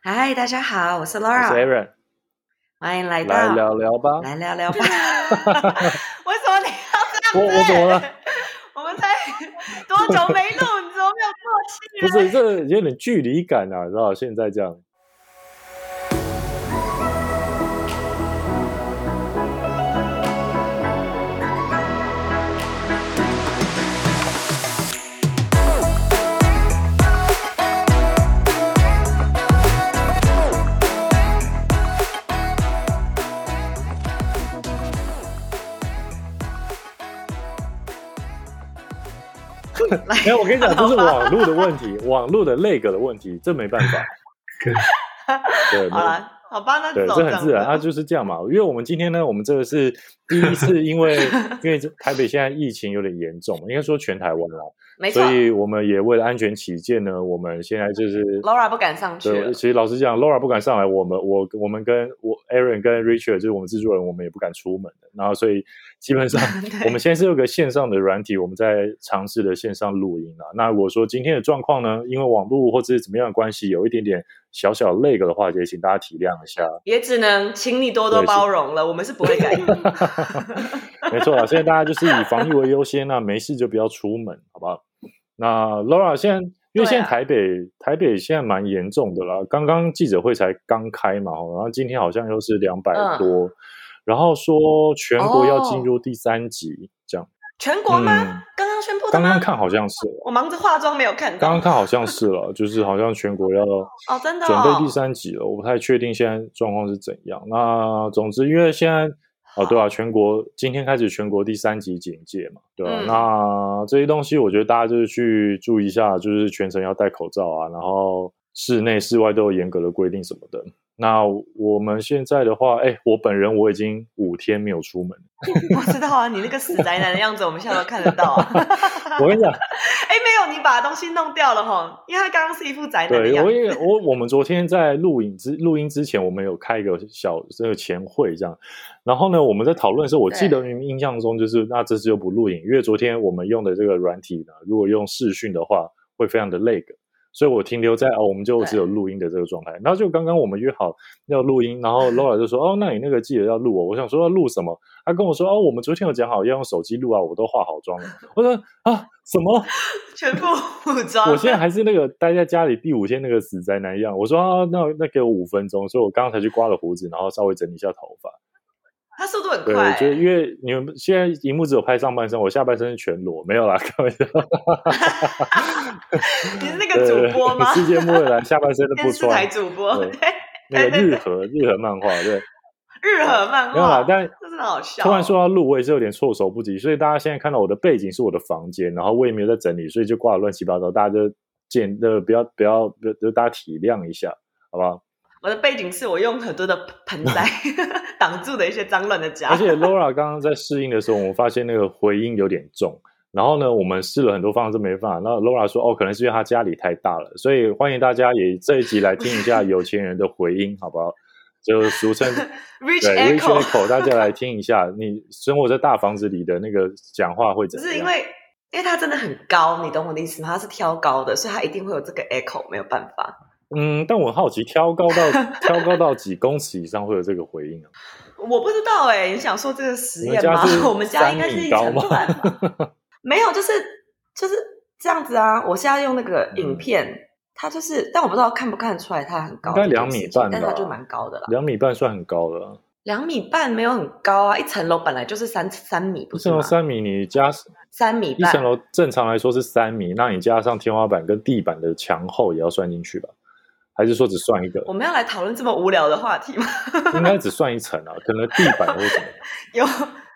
嗨，大家好，我是 Laura，Aaron，欢迎来到来聊聊吧。来聊聊吧。为什么你要这样子？我怎么了？我们才多久没录？你怎么没有默契？不是，这有点距离感啊，你知道？现在这样，没有，我跟你讲，这是网络的问题，网络的 lag 的问题，这没办法。对，好了，好吧，那对，走这很自然，它啊。就是这样嘛。因为我们今天呢，我们这个是第一次，因为 因为这台北现在疫情有点严重，应该说全台湾啦，没错所以我们也为了安全起见呢，我们现在就是，Laura 不敢上去。其实老实讲，Laura 不敢上来，我们我我们跟我 Aaron 跟 Richard 就是我们制作人，我们也不敢出门的。然后所以基本上 我们现在是有个线上的软体，我们在尝试的线上录音啊。那如果说今天的状况呢，因为网络或者是怎么样的关系，有一点点小小 lag 的话，也请大家体谅一下。也只能请你多多包容了，我们是不会改的。没错啊，现在大家就是以防疫为优先那没事就不要出门，好不好？那 Laura 现在，因为现在台北、台北现在蛮严重的啦，刚刚记者会才刚开嘛，然后今天好像又是两百嗯多，然后说全国要进哦入第三级，全国吗？嗯刚刚宣布的吗？刚刚看好像是，我忙着化妆没有看到。刚刚看好像是了，就是好像全国要哦，真的准备哦第三集了，我不太确定现在状况是怎样。那总之，因为现在哦，对啊，全国今天开始全国第三级警戒嘛，对那这些东西，我觉得大家就是去注意一下，就是全程要戴口罩啊，然后室内、室外都有严格的规定什么的。那我们现在的话，哎，我本人我已经五天没有出门。我知道啊，你那个死宅男的样子，我们现在都看得到啊。我跟你讲，哎，没有，你把东西弄掉了哈，因为他刚刚是一副宅男的对，样子。我也我我们昨天在录影之录音之前，我们有开一个小这个前会这样，然后呢，我们在讨论的时候，我记得印象中就是那这次就不录影，因为昨天我们用的这个软体呢，如果用视讯的话，会非常的 lag，所以我停留在哦，我们就只有录音的这个状态。然后就刚刚我们约好要录音，然后 Laura 就说哦，那你那个记得要录哦。我想说要录什么？他跟我说哦，我们昨天有讲好要用手机录啊，我都化好妆了。我说啊，什么？全部武装。我现在还是那个待在家里第五天那个死宅男一样。我说啊，那那给我五分钟，所以我刚刚才去刮了胡子，然后稍微整理一下头发。他速度很对快，，就因为你们现在荧幕只有拍上半身，我下半身是全裸，没有啦，开玩笑。你是那个主播吗？世界末日来，下半身都 不电视台穿。主播，对对，那个日和日和漫画，对，日和漫没有但这真的好笑。突然说到录，我也是有点措手不及，所以大家现在看到我的背景是我的房间，然后我也没有在整理，所以就挂的乱七八糟，大家就见呃不要不要，就就大家体谅一下，好不好？我的背景是我用很多的盆栽 挡住的一些脏乱的家，而且 Laura 刚刚在适应的时候，我们发现那个回音有点重。然后呢，我们试了很多方式没办法。那 Laura 说：“哦，可能是因为他家里太大了，所以欢迎大家也这一集来听一下 有钱人的回音，好不好？就俗称 Rich 对 Rich Echo，Echo，大家来听一下。你生活在大房子里的那个讲话会怎么样？只是因为因为它真的很高，你懂我的意思吗？它是挑高的，所以它一定会有这个 echo，没有办法。嗯，但我好奇，挑高到 挑高到几公尺以上会有这个回应啊？我不知道哎、你想说这个实验吗？我们家应该是一层板吧，没有，就是就是这样子啊。我现在用那个影嗯片，它就是，但我不知道看不看得出来它很高，应该两米半吧但它就蛮高的啦。两米半算很高了啊，两米半没有很高啊，一层楼本来就是三三米，不一层楼是吗？三米，你加三米半一层，楼正常来说是三米，那你加上天花板跟地板的墙厚也要算进去吧？还是说只算一个？我们要来讨论这么无聊的话题吗？应该只算一层啊，可能地板或什么。有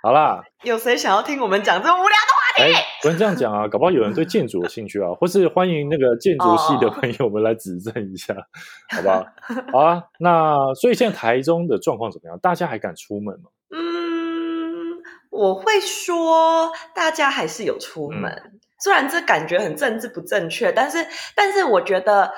好啦，有谁想要听我们讲这么无聊的？哎，不能这样讲啊，搞不好有人对建筑有兴趣啊，或是欢迎那个建筑系的哦朋友们来指正一下，好不好？好啊，那所以现在台中的状况怎么样？大家还敢出门吗？嗯，我会说大家还是有出门，嗯虽然这感觉很政治不正确，但是但是我觉得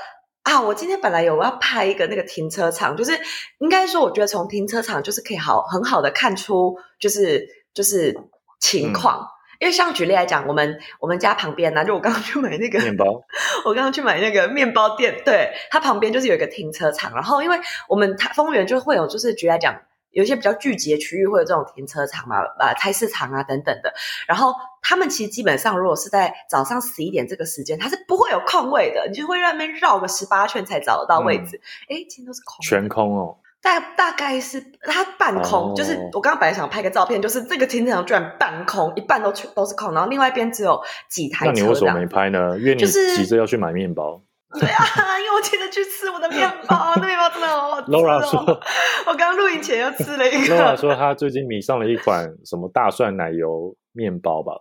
啊，我今天本来有要拍一个那个停车场，就是应该说，我觉得从停车场就是可以好很好的看出就是就是情况。因为像举例来讲，我们我们家旁边呢，就我刚刚去买那个面包，我刚刚去买那个面包店，对，它旁边就是有一个停车场，然后因为我们它丰原就会有，就是举例来讲。有一些比较聚集的区域会有这种停车场嘛，呃，菜市场啊等等的。然后他们其实基本上，如果是在早上十一点这个时间，它是不会有空位的，你就会在那边绕个十八圈才找得到位置。哎，今天都是空，全空哦。大大概是它半空，就是我刚刚本来想拍个照片，就是这个停车场居然半空，一半都全都是空，然后另外一边只有几台车。那你为什么没拍呢？因为你急着要去买面包。对啊，因为我今天去吃我的面包，那面包真的好好吃。Laura 说，我刚录影前又吃了一个。Laura 说，他最近迷上了一款什么大蒜奶油面包吧。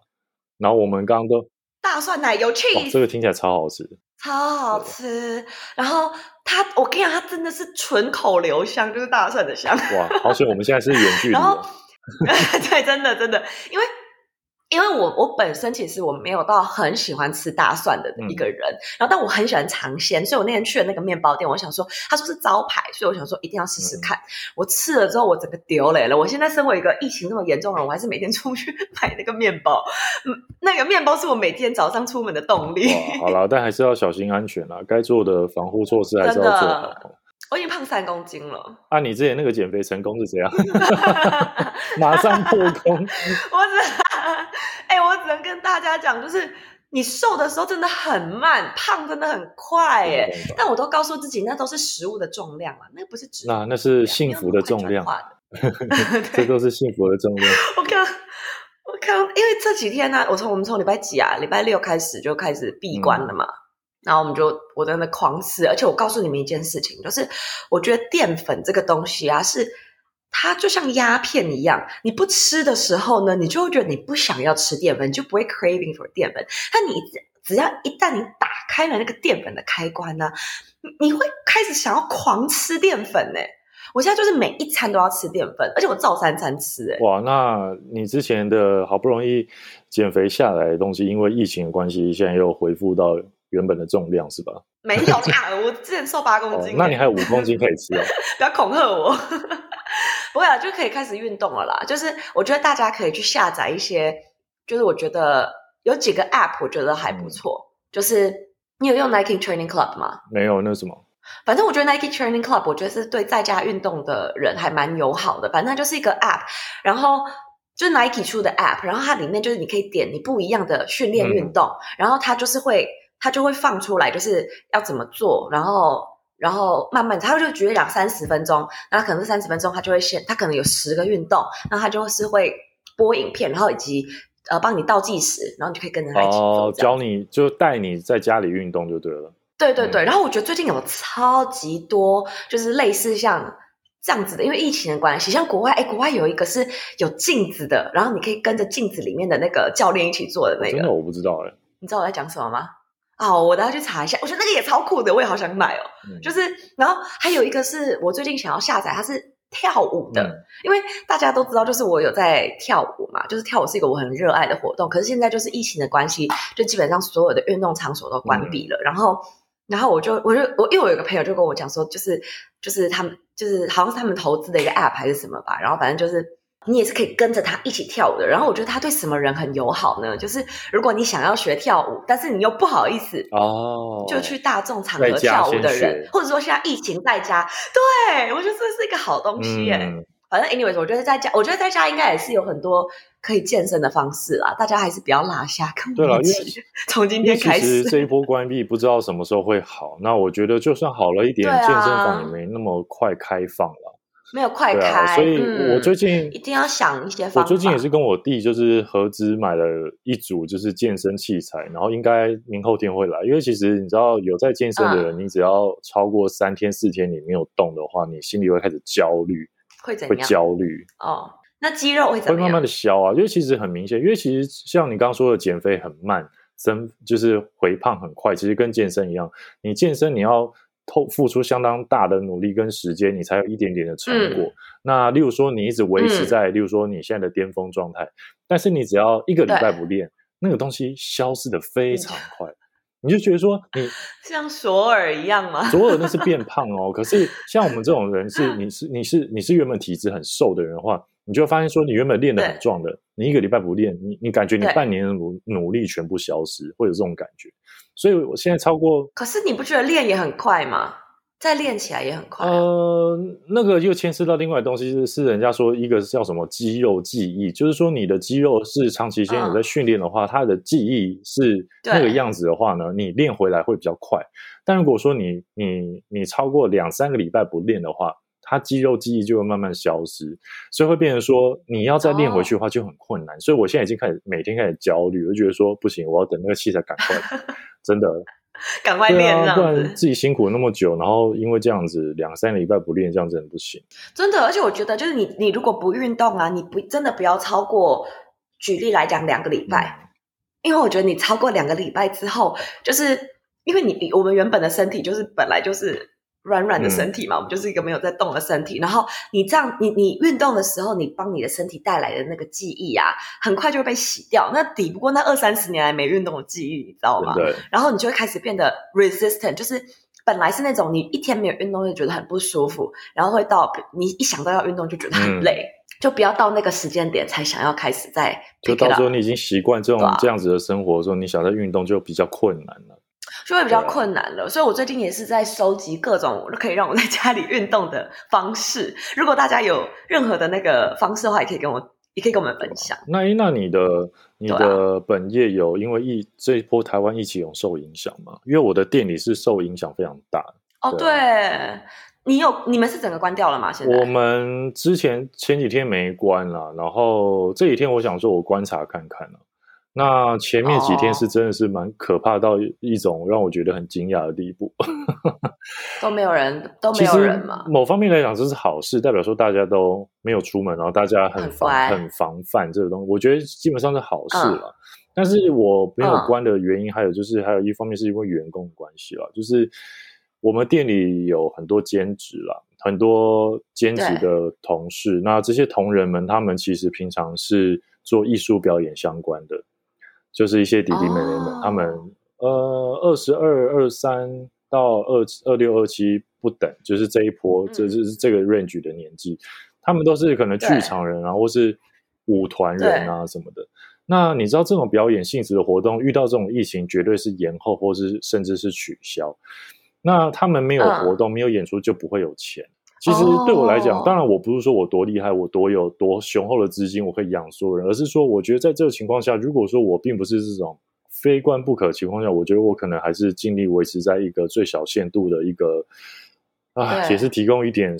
然后我们刚刚都大蒜奶油 cheese，这个听起来超好吃，超好吃。然后他，我跟你讲，他真的是纯口留香，就是大蒜的香。哇，好险！我们现在是远距离。然后，对，真的真的，因为。因为我我本身其实我没有到很喜欢吃大蒜的一个人，然后但我很喜欢尝鲜，所以我那天去了那个面包店，我想说他说是招牌，所以我想说一定要试试看。我吃了之后，我整个丢雷了。我现在身为一个疫情那么严重的人，我还是每天出去 买那个面包。嗯，那个面包是我每天早上出门的动力。好了，但还是要小心安全啦，该做的防护措施还是要做好。我已经胖三公斤了。啊，你之前那个减肥成功是怎样？马上破功。我只。哎，我只能跟大家讲，就是你瘦的时候真的很慢，胖真的很快，哎。但我都告诉自己，那都是食物的重量啊，那不是脂。那那是幸福的重量。这都是幸福的重量。我看，我看，因为这几天呢，我从我们从礼拜几啊，礼拜六开始就开始闭关了嘛，然后我们就我在那狂吃，而且我告诉你们一件事情，就是我觉得淀粉这个东西啊是。它就像鸦片一样，你不吃的时候呢，你就会觉得你不想要吃淀粉，你就不会 craving for 淀粉。但你只要一旦你打开了那个淀粉的开关呢，你会开始想要狂吃淀粉呢。我现在就是每一餐都要吃淀粉，而且我照三餐吃。哎，哇，那你之前的好不容易减肥下来的东西，因为疫情的关系，现在又恢复到原本的重量是吧？没有啦，我之前瘦八公斤，那你还有五公斤可以吃哦。不要恐吓我。不会啊，就可以开始运动了啦。就是我觉得大家可以去下载一些，就是我觉得有几个 App，我觉得还不错。就是你有用 Nike Training Club 吗？没有，那什么？反正我觉得 Nike Training Club，我觉得是对在家运动的人还蛮友好的。反正它就是一个 App，然后就是 Nike 出的 App，然后它里面就是你可以点你不一样的训练运动，然后它就是会它就会放出来，就是要怎么做，然后。然后慢慢，他就举两三十分钟，那可能是三十分钟，他就会先，他可能有十个运动，那他就是会播影片，然后以及呃帮你倒计时，然后你就可以跟着他一起做。哦，教你就带你在家里运动就对了。对对对，然后我觉得最近有超级多，就是类似像这样子的，因为疫情的关系，像国外，哎，国外有一个是有镜子的，然后你可以跟着镜子里面的那个教练一起做的那个。真的我不知道哎，你知道我在讲什么吗？哦，我等下去查一下。我觉得那个也超酷的，我也好想买哦。就是，然后还有一个是我最近想要下载，它是跳舞的。因为大家都知道，就是我有在跳舞嘛，就是跳舞是一个我很热爱的活动。可是现在就是疫情的关系，就基本上所有的运动场所都关闭了。然后，然后我就我就我因为我有个朋友就跟我讲说，就是就是他们就是好像是他们投资的一个 app 还是什么吧。然后反正就是。你也是可以跟着他一起跳舞的，然后我觉得他对什么人很友好呢？就是如果你想要学跳舞，但是你又不好意思哦，就去大众场合跳舞的人，或者说现在疫情在家，对我觉得这是一个好东西耶。反正 anyways，我觉得在家，我觉得在家应该也是有很多可以健身的方式啦。大家还是不要落下，对了，从今天开始，这一波关闭不知道什么时候会好。那我觉得就算好了一点，健身房也没那么快开放了。没有快开，所以我最近一定要想一些方法。我最近也是跟我弟，就是合资买了一组就是健身器材，然后应该明后天会来。因为其实你知道，有在健身的人，你只要超过三天四天你没有动的话，你心里会开始焦虑，会怎样？会焦虑哦。那肌肉会怎会慢慢的消啊？因为其实很明显，因为其实像你刚刚说的，减肥很慢，增就是回胖很快，其实跟健身一样，你健身你要。透付出相当大的努力跟时间，你才有一点点的成果。那例如说，你一直维持在，例如说你现在的巅峰状态，但是你只要一个礼拜不练，那个东西消失的非常快，你就觉得说你 像索尔一样吗？索尔那是变胖哦，可是像我们这种人是，你是你是你是原本体质很瘦的人的话，你就会发现说，你原本练的很壮的，你一个礼拜不练，你你感觉你半年的努努力全部消失，会有这种感觉。所以我现在超过，可是你不觉得练也很快吗？再练起来也很快。呃，那个又牵涉到另外东西，是是人家说一个叫什么肌肉记忆，就是说你的肌肉是长期间有在训练的话，它的记忆是那个样子的话呢，你练回来会比较快。但如果说你你你超过两三个礼拜不练的话，它肌肉记忆就会慢慢消失，所以会变成说你要再练回去的话就很困难。所以我现在已经开始每天开始焦虑，我就觉得说不行，我要等那个器材赶快，真的。赶快练，不然自己辛苦那么久，然后因为这样子两三个礼拜不练，这样子很不行。真的，而且我觉得就是你，你如果不运动啊，你不真的不要超过，举例来讲两个礼拜，因为我觉得你超过两个礼拜之后，就是因为你我们原本的身体就是本来就是。软软的身体嘛，我们就是一个没有在动的身体。然后你这样，你你运动的时候，你帮你的身体带来的那个记忆啊，很快就会被洗掉。那抵不过那二三十年来没运动的记忆，你知道吗？对。然后你就会开始变得 resistant，就是本来是那种你一天没有运动就觉得很不舒服，然后会到你一想到要运动就觉得很累，就不要到那个时间点才想要开始在。就到时候你已经习惯这种这样子的生活的时候，你想再运动就比较困难了。就会比较困难了，所以我最近也是在收集各种可以让我在家里运动的方式。如果大家有任何的那个方式的话，也可以跟我，也可以跟我们分享。那那你的你的本业有因为疫这一波台湾疫情有受影响吗？因为我的店里是受影响非常大。哦，对，你有你们是整个关掉了吗？现在我们之前前几天没关了，然后这几天我想说我观察看看了。那前面几天是真的是蛮可怕到一种让我觉得很惊讶的地步，都没有人，都没有人嘛。某方面来讲，这是好事，代表说大家都没有出门，然后大家很防很防范这个东西，我觉得基本上是好事了。但是我没有关的原因，还有就是还有一方面是因为员工的关系了，就是我们店里有很多兼职了，很多兼职的同事，那这些同仁们，他们其实平常是做艺术表演相关的。就是一些弟弟妹妹们，他们呃二十二、二三到二二六、二七不等，就是这一波，这就是这个 range 的年纪，他们都是可能剧场人啊，或是舞团人啊什么的。那你知道这种表演性质的活动，遇到这种疫情，绝对是延后，或是甚至是取消。那他们没有活动，没有演出，就不会有钱。其实对我来讲，当然我不是说我多厉害，我多有多雄厚的资金，我可以养所有人，而是说，我觉得在这个情况下，如果说我并不是这种非关不可情况下，我觉得我可能还是尽力维持在一个最小限度的一个啊，也是提供一点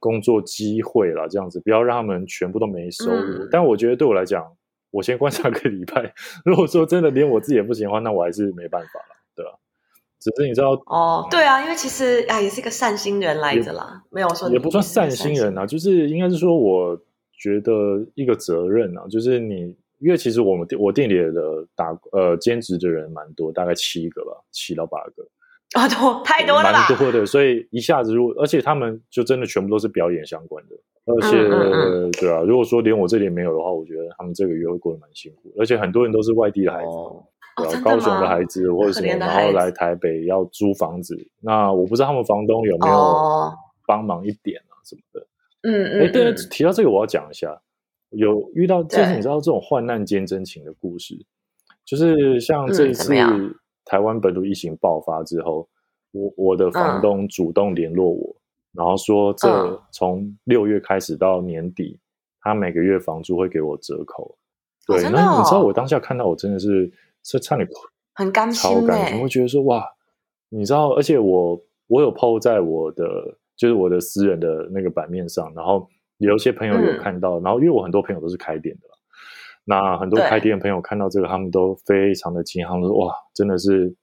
工作机会啦，这样子不要让他们全部都没收入。但我觉得对我来讲，我先观察个礼拜，如果说真的连我自己也不行的话，那我还是没办法了？只是你知道哦，对啊，因为其实啊，也是一个善心人来着啦，没有说也不算善心人啊，就是应该是说，我觉得一个责任啊，就是你，因为其实我们我店里的打呃兼职的人蛮多，大概七个吧，七到八个啊，多太多了，蛮多的，所以一下子如果，而且他们就真的全部都是表演相关的，而且对啊，如果说连我这里没有的话，我觉得他们这个月会过得蛮辛苦，而且很多人都是外地的孩子。高雄的孩子或者什么，然后来台北要租房子，那我不知道他们房东有没有帮忙一点啊什么的。嗯嗯。哎，对，提到这个我要讲一下，有遇到就是你知道这种患难见真情的故事，就是像这一次台湾本土疫情爆发之后，我我的房东主动联络我，然后说这从六月开始到年底，他每个月房租会给我折扣。对，那你知道我当下看到我真的是。是差点很甘心，超甘心，会觉得说哇，你知道，而且我我有 PO 在我的就是我的私人的那个版面上，然后有一些朋友有看到，然后因为我很多朋友都是开店的，那很多开店的朋友看到这个，他们都非常的惊讶，说哇，真的是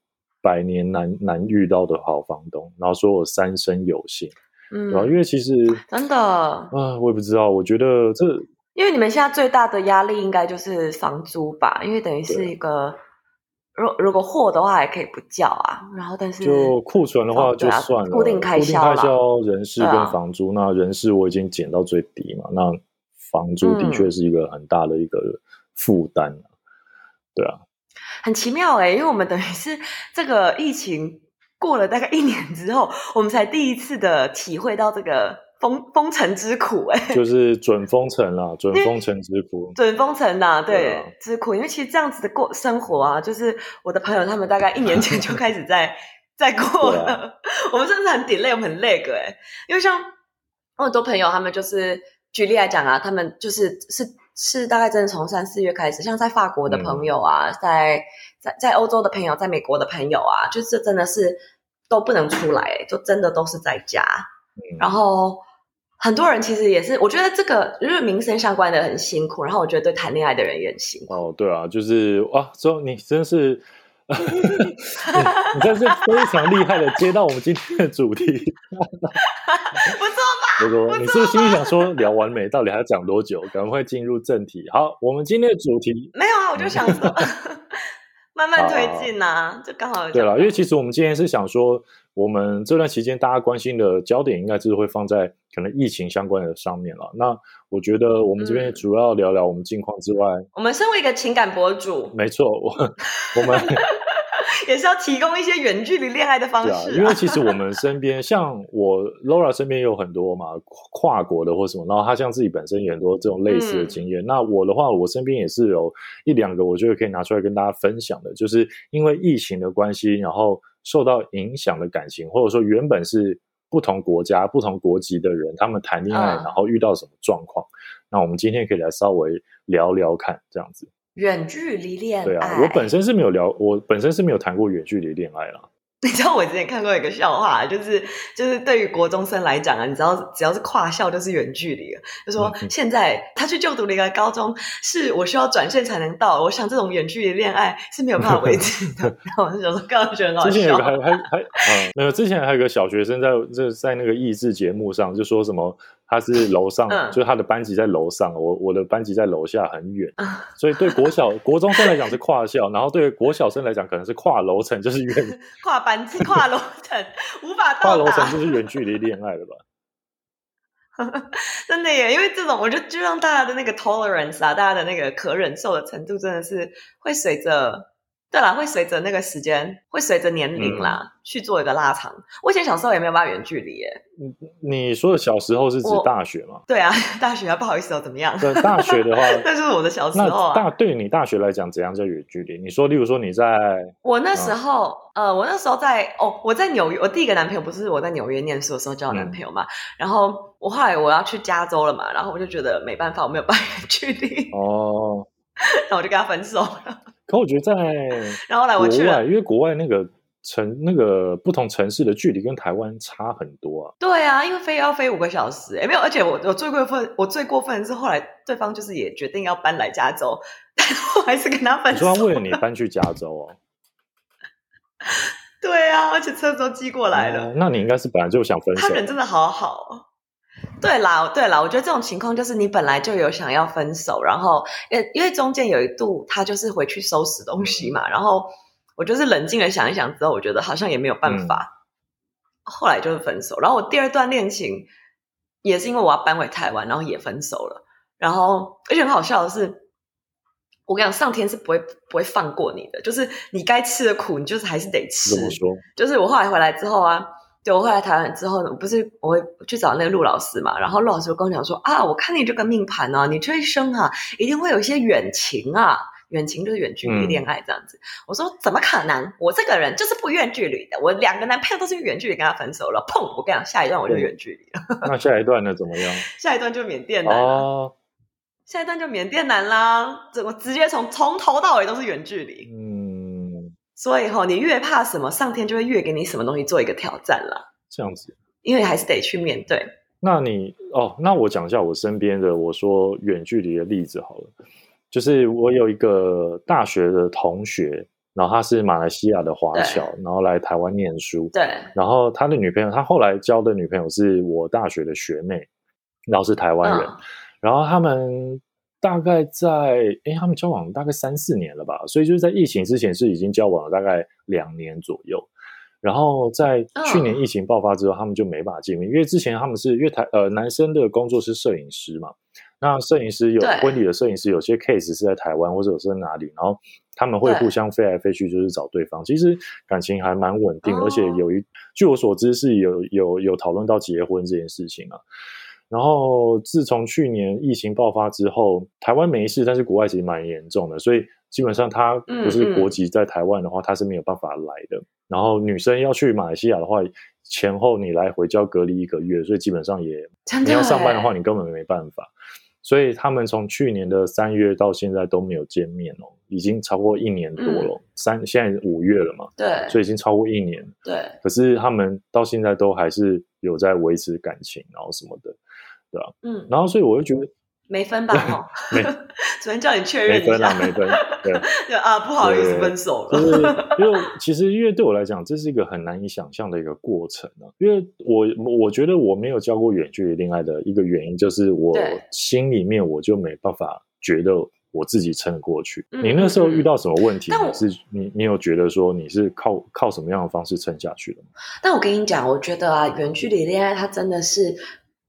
百年难难遇到的好房东，然后说我三生有幸，嗯，然后因为其实 真的。啊，我也不知道，我觉得这因为你们现在最大的压力应该就是房租吧，因为等于是一个。如如果货的话还可以不叫啊，然后但是就库存的话就算了，固定开销、固定开销、人事跟房租，那人事我已经减到最低嘛，那房租的确是一个很大的一个负担啊对啊，很奇妙哎，因为我们等于是这个疫情过了大概一年之后，我们才第一次的体会到这个封封城之苦哎，就是准封城啦，准封城之苦，准封城啦，对，之苦。因为其实这样子的过生活啊，就是我的朋友他们大概一年前就开始在 在过了，我们真的很 delay，我们很累个哎，因为像我很多朋友他们就是举例来讲啊，他们就是是是大概真的从三四月开始，像在法国的朋友啊，在在在欧洲的朋友，在美国的朋友啊，就是真的是。都不能出来，就真的都是在家。然后很多人其实也是，我觉得这个因为民生相关的很辛苦。然后我觉得对谈恋爱的人也很辛苦。哦，对啊，就是哇，说你真是，你真是非常厉害的接到我们今天的主题，不错吧？不错，你是不是心里想说聊完美？到底还要讲多久？赶快进入正题。好，我们今天的主题没有啊，我就想说。慢慢推进呐，就刚好对了。因为其实我们今天是想说，我们这段期间大家关心的焦点，应该就是会放在可能疫情相关的上面了。那我觉得我们这边主要聊聊我们近况之外，我们身为一个情感博主，没错，我我们。也是要提供一些远距离恋爱的方式，因为其实我们身边，像我 Laura 身边有很多嘛，跨国的或什么，然后他像自己本身有很多这种类似的经验。那我的话，我身边也是有一两个，我觉得可以拿出来跟大家分享的，就是因为疫情的关系，然后受到影响的感情，或者说原本是不同国家、不同国籍的人，他们谈恋爱，然后遇到什么状况。那我们今天可以来稍微聊聊看，这样子。远距离恋爱，对啊，我本身是没有聊，我本身是没有谈过远距离恋爱啦。你知道我之前看过一个笑话，就是就是对于国中生来讲啊，你知道只要是跨校就是远距离，就说现在他去就读了一个高中，是我需要转线才能到，我想这种远距离恋爱是没有办法维持的。然后我就想说，刚刚觉得很好笑。之前有个还还还嗯，没有，之前还有个小学生在这在那个益智节目上就说什么。他是楼上，就是他的班级在楼上，我我的班级在楼下很远，所以对国小国中生来讲是跨校，然后对国小生来讲可能是跨楼层，就是远 跨班级、跨楼层，无法跨楼层就是远距离恋爱了吧？真的耶，因为这种我觉得就让大家的那个 tolerance 啊，大家的那个可忍受的程度真的是会随着。对啦，会随着那个时间，会随着年龄啦去做一个拉长。我以前小时候也没有办法远距离耶。你你说的小时候是指大学吗？对啊，大学啊，不好意思哦，怎么样？对，大学的话，那就是我的小时候啊。大对你大学来讲，怎样叫远距离？你说，例如说你在……我那时候，呃，我那时候在哦，我在纽约，我第一个男朋友不是我在纽约念书的时候交男朋友嘛？然后我后来我要去加州了嘛，然后我就觉得没办法，我没有办法远距离哦，然后我就跟他分手了。可我觉得在 然后来我去了，因为国外那个城那个不同城市的距离跟台湾差很多啊。对啊，因为飞要飞五个小时，哎，没有，而且我我最过分，我最过分的是后来对方就是也决定要搬来加州，但我还是跟他分手。说他为了你搬去加州哦？对啊，而且车都寄过来了。那你应该是本来就想分手。他人真的好好。对啦，对啦，我觉得这种情况就是你本来就有想要分手，然后因为因为中间有一度他就是回去收拾东西嘛，然后我就是冷静的想一想之后，我觉得好像也没有办法，后来就是分手。然后我第二段恋情也是因为我要搬回台湾，然后也分手了。然后而且很好笑的是，我跟你讲，上天是不会不会放过你的，就是你该吃的苦，你就是还是得吃。怎么说？就是我后来回来之后啊。对我后来台湾之后呢，不是我会去找那个陆老师嘛，然后陆老师跟我讲说啊，我看你这个命盘啊，你这一生啊，一定会有一些远情啊，远情就是远距离恋爱这样子。我说怎么可能？我这个人就是不远距离的，我两个男朋友都是远距离跟他分手了。砰！我跟你讲，下一段我就远距离了。那下一段呢？怎么样？下一段就缅甸男哦，下一段就缅甸男啦，怎么直接从从头到尾都是远距离？嗯。所以哈，你越怕什么，上天就会越给你什么东西做一个挑战了。这样子，因为还是得去面对。那你哦，那我讲一下我身边的我说远距离的例子好了。就是我有一个大学的同学，然后他是马来西亚的华侨，然后来台湾念书。对。然后他的女朋友，他后来交的女朋友是我大学的学妹，然后是台湾人。然后他们。大概在哎，他们交往大概三四年了吧，所以就是在疫情之前是已经交往了大概两年左右。然后在去年疫情爆发之后，他们就没办法见面，因为之前他们是因为台呃男生的工作是摄影师嘛，那摄影师有婚礼的摄影师，有些 case 是在台湾或者是在哪里，然后他们会互相飞来飞去，就是找对方。其实感情还蛮稳定，哦而且有一据我所知是有有有讨论到结婚这件事情啊。然后自从去年疫情爆发之后，台湾没事，但是国外其实蛮严重的，所以基本上他不是国籍在台湾的话，他是没有办法来的。然后女生要去马来西亚的话，前后你来回就要隔离一个月，所以基本上也 你要上班的欸话，你根本没办法。所以他们从去年的三月到现在都没有见面哦，已经超过一年多了。三现在五月了嘛，对所以已经超过一年。对，可是他们到现在都还是有在维持感情，然后什么的，嗯，然后所以我就觉得 没分吧？哈 没，昨天叫你确没认一下分啊，，没分，对。就啊，不好意思，分手了就了。是因为其实因为对我来讲，这是一个很难以想象的一个过程啊。因为我我觉得我没有交过远距离恋爱的一个原因，就是我心里面我就没办法觉得我自己撑得过去。嗯你那时候遇到什么问题？你是你你有觉得说你是靠靠什么样的方式撑下去的吗？但我跟你讲，我觉得啊，远距离恋爱它真的是，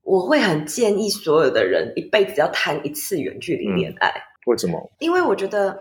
我会很建议所有的人一辈子要谈一次远距离恋爱，为什么？因为我觉得，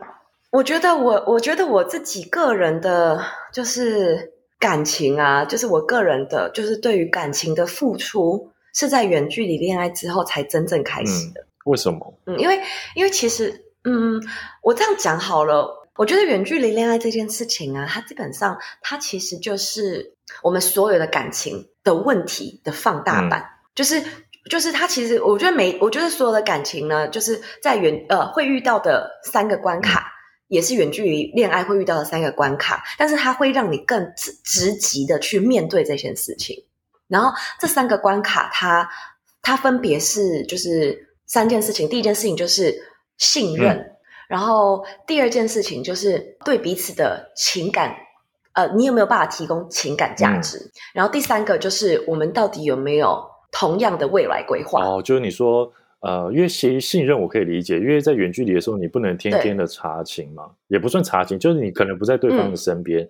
我觉得我，我觉得我自己个人的，就是感情啊，就是我个人的，就是对于感情的付出，是在远距离恋爱之后才真正开始的。为什么？嗯，因为因为其实，嗯，我这样讲好了，我觉得远距离恋爱这件事情啊，它基本上它其实就是我们所有的感情的问题的放大版，就是。就是他其实，我觉得每，我觉得所有的感情呢，就是在远呃会遇到的三个关卡，也是远距离恋爱会遇到的三个关卡，但是它会让你更直直击的去面对这件事情。然后这三个关卡它，它分别是就是三件事情。第一件事情就是信任，然后第二件事情就是对彼此的情感，呃，你有没有办法提供情感价值？然后第三个就是我们到底有没有同样的未来规划？哦，就是你说，呃，因为信信任我可以理解，因为在远距离的时候，你不能天天的查情嘛，也不算查情，就是你可能不在对方的嗯身边。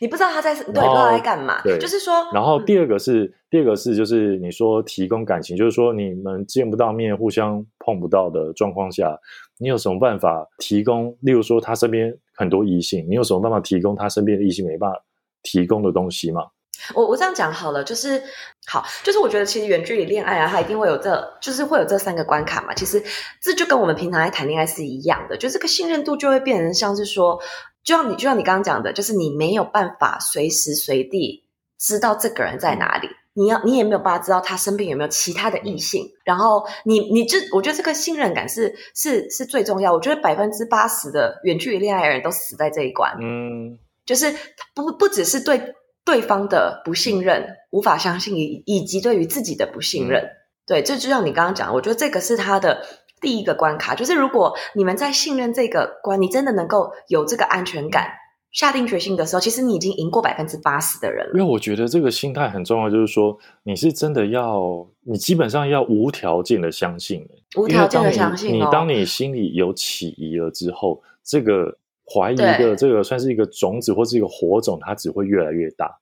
你不知道他在对，不知道在干嘛？对就是说，嗯然后第二个是，第二个是就是你说提供感情，就是说你们见不到面、互相碰不到的状况下，你有什么办法提供？例如说他身边很多异性，你有什么办法提供他身边的异性没办法提供的东西吗？我我这样讲好了，就是好，就是我觉得其实远距离恋爱啊，它一定会有这，就是会有这三个关卡嘛。其实这就跟我们平常在谈恋爱是一样的，就这个信任度就会变成像是说，就像你就像你刚刚讲的，就是你没有办法随时随地知道这个人在哪里。你要，你也没有办法知道他身边有没有其他的异性，然后你，你这，我觉得这个信任感是是是最重要。我觉得百分之八十的远距离恋爱的人都死在这一关。嗯，就是不不只是对对方的不信任、无法相信，以以及对于自己的不信任。对，这就像你刚刚讲的，我觉得这个是他的第一个关卡。就是如果你们在信任这个关，你真的能够有这个安全感，下定决心的时候，其实你已经赢过百分之八十的人了。因为我觉得这个心态很重要，就是说你是真的要，你基本上要无条件的相信，无条件的相信你当你心里有起疑了之后，这个怀疑的这个算是一个种子或是一个火种，它只会越来越大。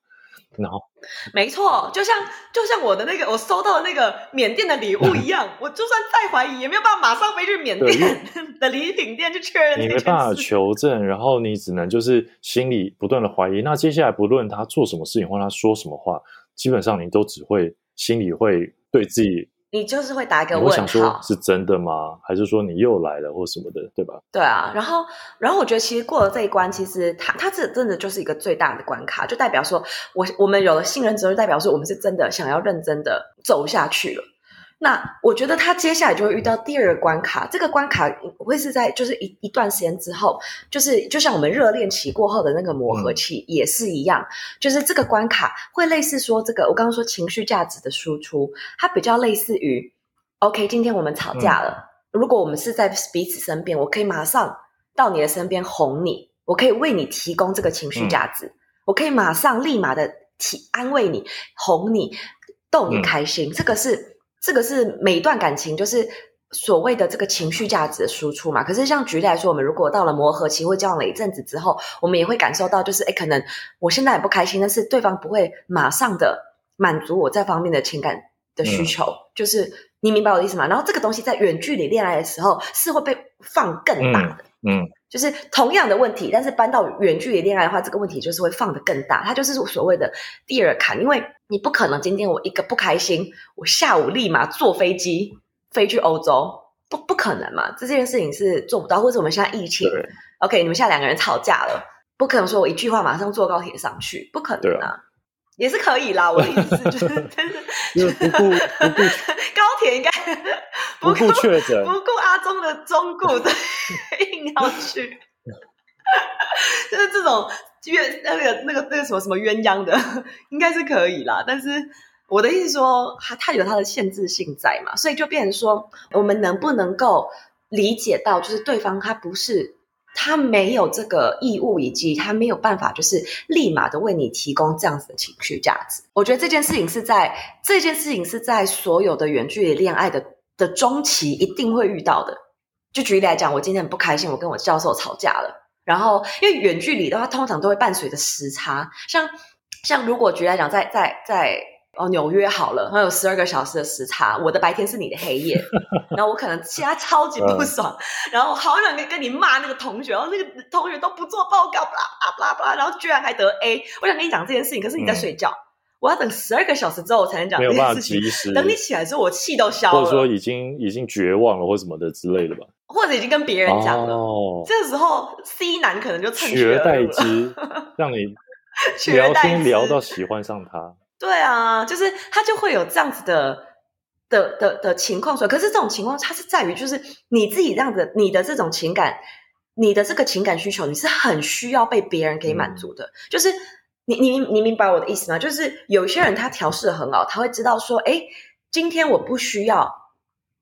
然后没错，就像就像我的那个我收到的那个缅甸的礼物一样，我就算再怀疑，也没有办法马上飞去缅甸的礼品店去确认。你没办法 求证，然后你只能就是心里不断的怀疑。那接下来不论他做什么事情或他说什么话，基本上你都只会心里会对自己，你就是会打一个你会想说。是真的吗？还是说你又来了或什么的，对吧？对啊，然后，然后我觉得其实过了这一关，其实它它这真的就是一个最大的关卡，就代表说我我们有了信任之后，就代表说我们是真的想要认真的走下去了。那我觉得他接下来就会遇到第二个关卡，这个关卡会是在就是一一段时间之后，就是就像我们热恋期过后的那个磨合期也是一样，就是这个关卡会类似说这个我刚刚说情绪价值的输出，它比较类似于 OK，今天我们吵架了。如果我们是在彼此身边，我可以马上到你的身边哄你，我可以为你提供这个情绪价值，我可以马上立马的提安慰你、哄你、逗你开心。这个是这个是每一段感情就是所谓的这个情绪价值的输出嘛。可是像举例来说，我们如果到了磨合期或交往了一阵子之后，我们也会感受到，就是哎，可能我现在很不开心，但是对方不会马上的满足我这方面的情感的需求，就是你明白我的意思吗？然后这个东西在远距离恋爱的时候是会被放更大的，嗯，就是同样的问题，但是搬到远距离恋爱的话，这个问题就是会放得更大，它就是所谓的第二坎，因为你不可能今天我一个不开心，我下午立马坐飞机飞去欧洲，不不可能嘛，这件事情是做不到，或者我们现在疫情，OK，你们现在两个人吵架了，不可能说我一句话马上坐高铁上去，不可能啊。也是可以啦，我的意思就是，就是不顾不顾 高铁应该不顾确诊，不顾阿中的中顾，对，硬要去，就是这种鸳那个那个那个什么什么鸳鸯的，应该是可以啦。但是我的意思说，它它有它的限制性在嘛，所以就变成说，我们能不能够理解到，就是对方他不是。他没有这个义务，以及他没有办法，就是立马的为你提供这样子的情绪价值。我觉得这件事情是在这件事情是在所有的远距离恋爱的的中期一定会遇到的。就举例来讲，我今天很不开心，我跟我教授吵架了。然后因为远距离的话，通常都会伴随着时差。像像如果举例来讲，在在在。哦，纽约好了，它有十二个小时的时差，我的白天是你的黑夜，然后我可能其他超级不爽，然后好想跟跟你骂那个同学，然后那个同学都不做报告，巴拉巴拉巴拉，然后居然还得 A，我想跟你讲这件事情，可是你在睡觉，我要等十二个小时之后我才能讲这件事情，等你起来之后我气都消了，或者说已经已经绝望了或什么的之类的吧，或者已经跟别人讲了，这时候 C 男可能就趁学代之，让你 聊天聊到喜欢上他。对啊，就是他就会有这样子的的的的情况，所以可是这种情况，它是在于就是你自己这样子，你的这种情感，你的这个情感需求，你是很需要被别人给满足的。就是你你你明白我的意思吗？就是有些人他调试的很好，他会知道说，哎，今天我不需要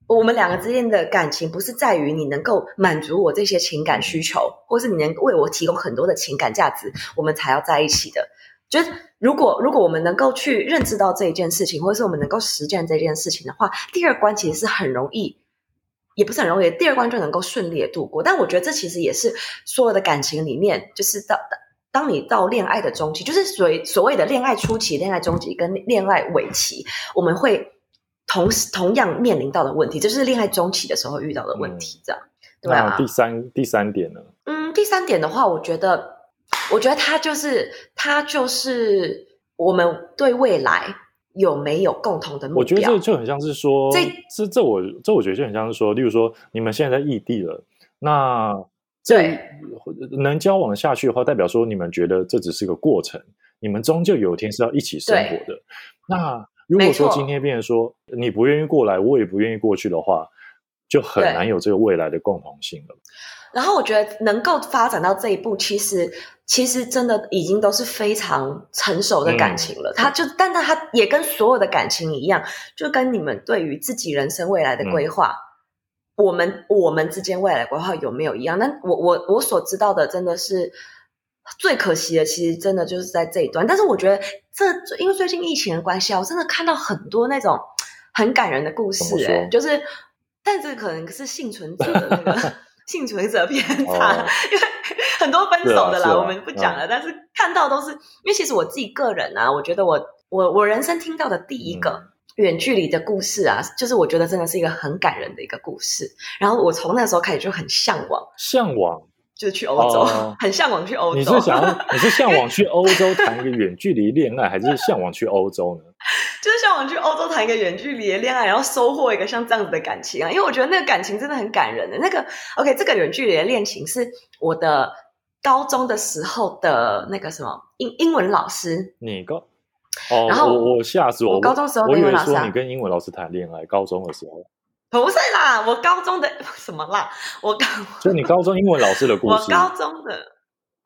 我们两个之间的感情，不是在于你能够满足我这些情感需求，或是你能为我提供很多的情感价值，我们才要在一起的。就是如果如果我们能够去认知到这一件事情，或者是我们能够实践这件事情的话，第二关其实是很容易，也不是很容易，第二关就能够顺利的度过。但我觉得这其实也是所有的感情里面，就是到当你到恋爱的中期，就是所所谓的恋爱初期、恋爱中期跟恋爱尾期，我们会同时同样面临到的问题，就是恋爱中期的时候遇到的问题，这样对啊。第三第三点呢？嗯，第三点的话，我觉得。我觉得他就是，他就是我们对未来有没有共同的目标？我觉得这就很像是说，这这这我这我觉得就很像是说，例如说你们现在在异地了，那这能交往下去的话，代表说你们觉得这只是个过程，你们终究有一天是要一起生活的。那如果说今天变成说你不愿意过来，我也不愿意过去的话，就很难有这个未来的共同性了。然后我觉得能够发展到这一步，其实其实真的已经都是非常成熟的感情了。他就，但是他也跟所有的感情一样，就跟你们对于自己人生未来的规划，我们我们之间未来的规划有没有一样？那我我我所知道的，真的是最可惜的，其实真的就是在这一段。但是我觉得这因为最近疫情的关系啊，我真的看到很多那种很感人的故事，哎，就是，但这可能是幸存者的那个。幸存者偏差，因为很多分手的啦，我们不讲了。但是看到都是，因为其实我自己个人啊，我觉得我我我人生听到的第一个远距离的故事啊，就是我觉得真的是一个很感人的一个故事。然后我从那时候开始就很向往，向往。就是去欧洲，很向往去欧洲。你是想要，你是向往去欧洲谈一个远距离恋爱，还是向往去欧洲呢？就是向往去欧洲谈一个远距离的恋爱，然后收获一个像这样子的感情啊！因为我觉得那个感情真的很感人的。那个 OK，这个远距离的恋情是我的高中的时候的那个什么英英文老师。你高哦，然后我我吓死我！我高中时候我以为说你跟英文老师谈恋爱，高中的时候。不是啦，我高中的 什么啦？我高 就你高中英文老师的故事。我高中的，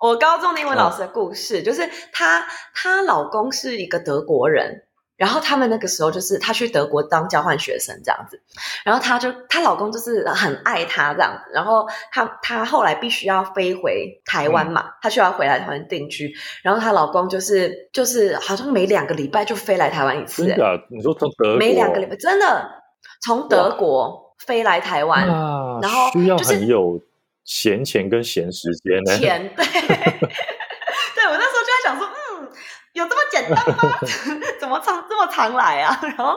我高中的英文老师的故事，就是她她老公是一个德国人，然后他们那个时候就是她去德国当交换学生这样子，然后她就她老公就是很爱她这样子，然后她她后来必须要飞回台湾嘛，她需要回来台湾定居，然后她老公就是就是好像每两个礼拜就飞来台湾一次，真的？你说从德每两个礼拜真的？从德国飞来台湾，然后需要很有闲钱跟闲时间呢。钱对，对我那时候就在想说，嗯，有这么简单吗？怎么长这么常来啊？然后，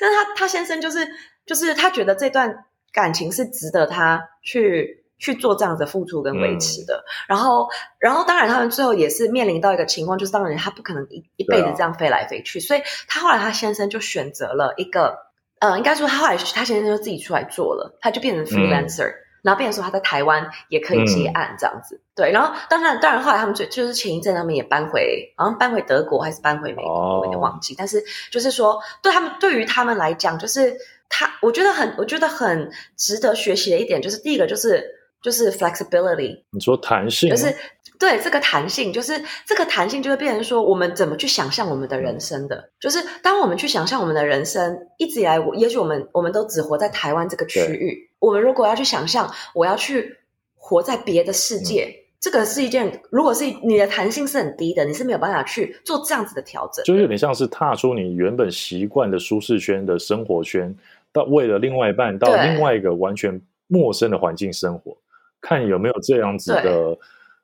但是他他先生就是就是他觉得这段感情是值得他去去做这样的付出跟维持的。然后，然后当然他们最后也是面临到一个情况，就是当然他不可能一一辈子这样飞来飞去，所以他后来他先生就选择了一个，呃，应该说他后来他现在就自己出来做了，他就变成 freelancer。然后变成说他在台湾也可以接案这样子，对。然后当然，当然后来他们就就是前一阵他们也搬回，好像搬回德国还是搬回美国，我有点忘记。但是就是说，对他们对于他们来讲，就是他我觉得很我觉得很值得学习的一点，就是第一个就是就是 flexibility。你说弹性，就是对这个弹性，就是这个弹性就会变成说，我们怎么去想象我们的人生的？就是当我们去想象我们的人生，一直以来，我也许我们我们都只活在台湾这个区域。我们如果要去想象，我要去活在别的世界，这个是一件，如果是你的弹性是很低的，你是没有办法去做这样子的调整，就有点像是踏出你原本习惯的舒适圈的生活圈，到为了另外一半到另外一个完全陌生的环境生活，看有没有这样子的，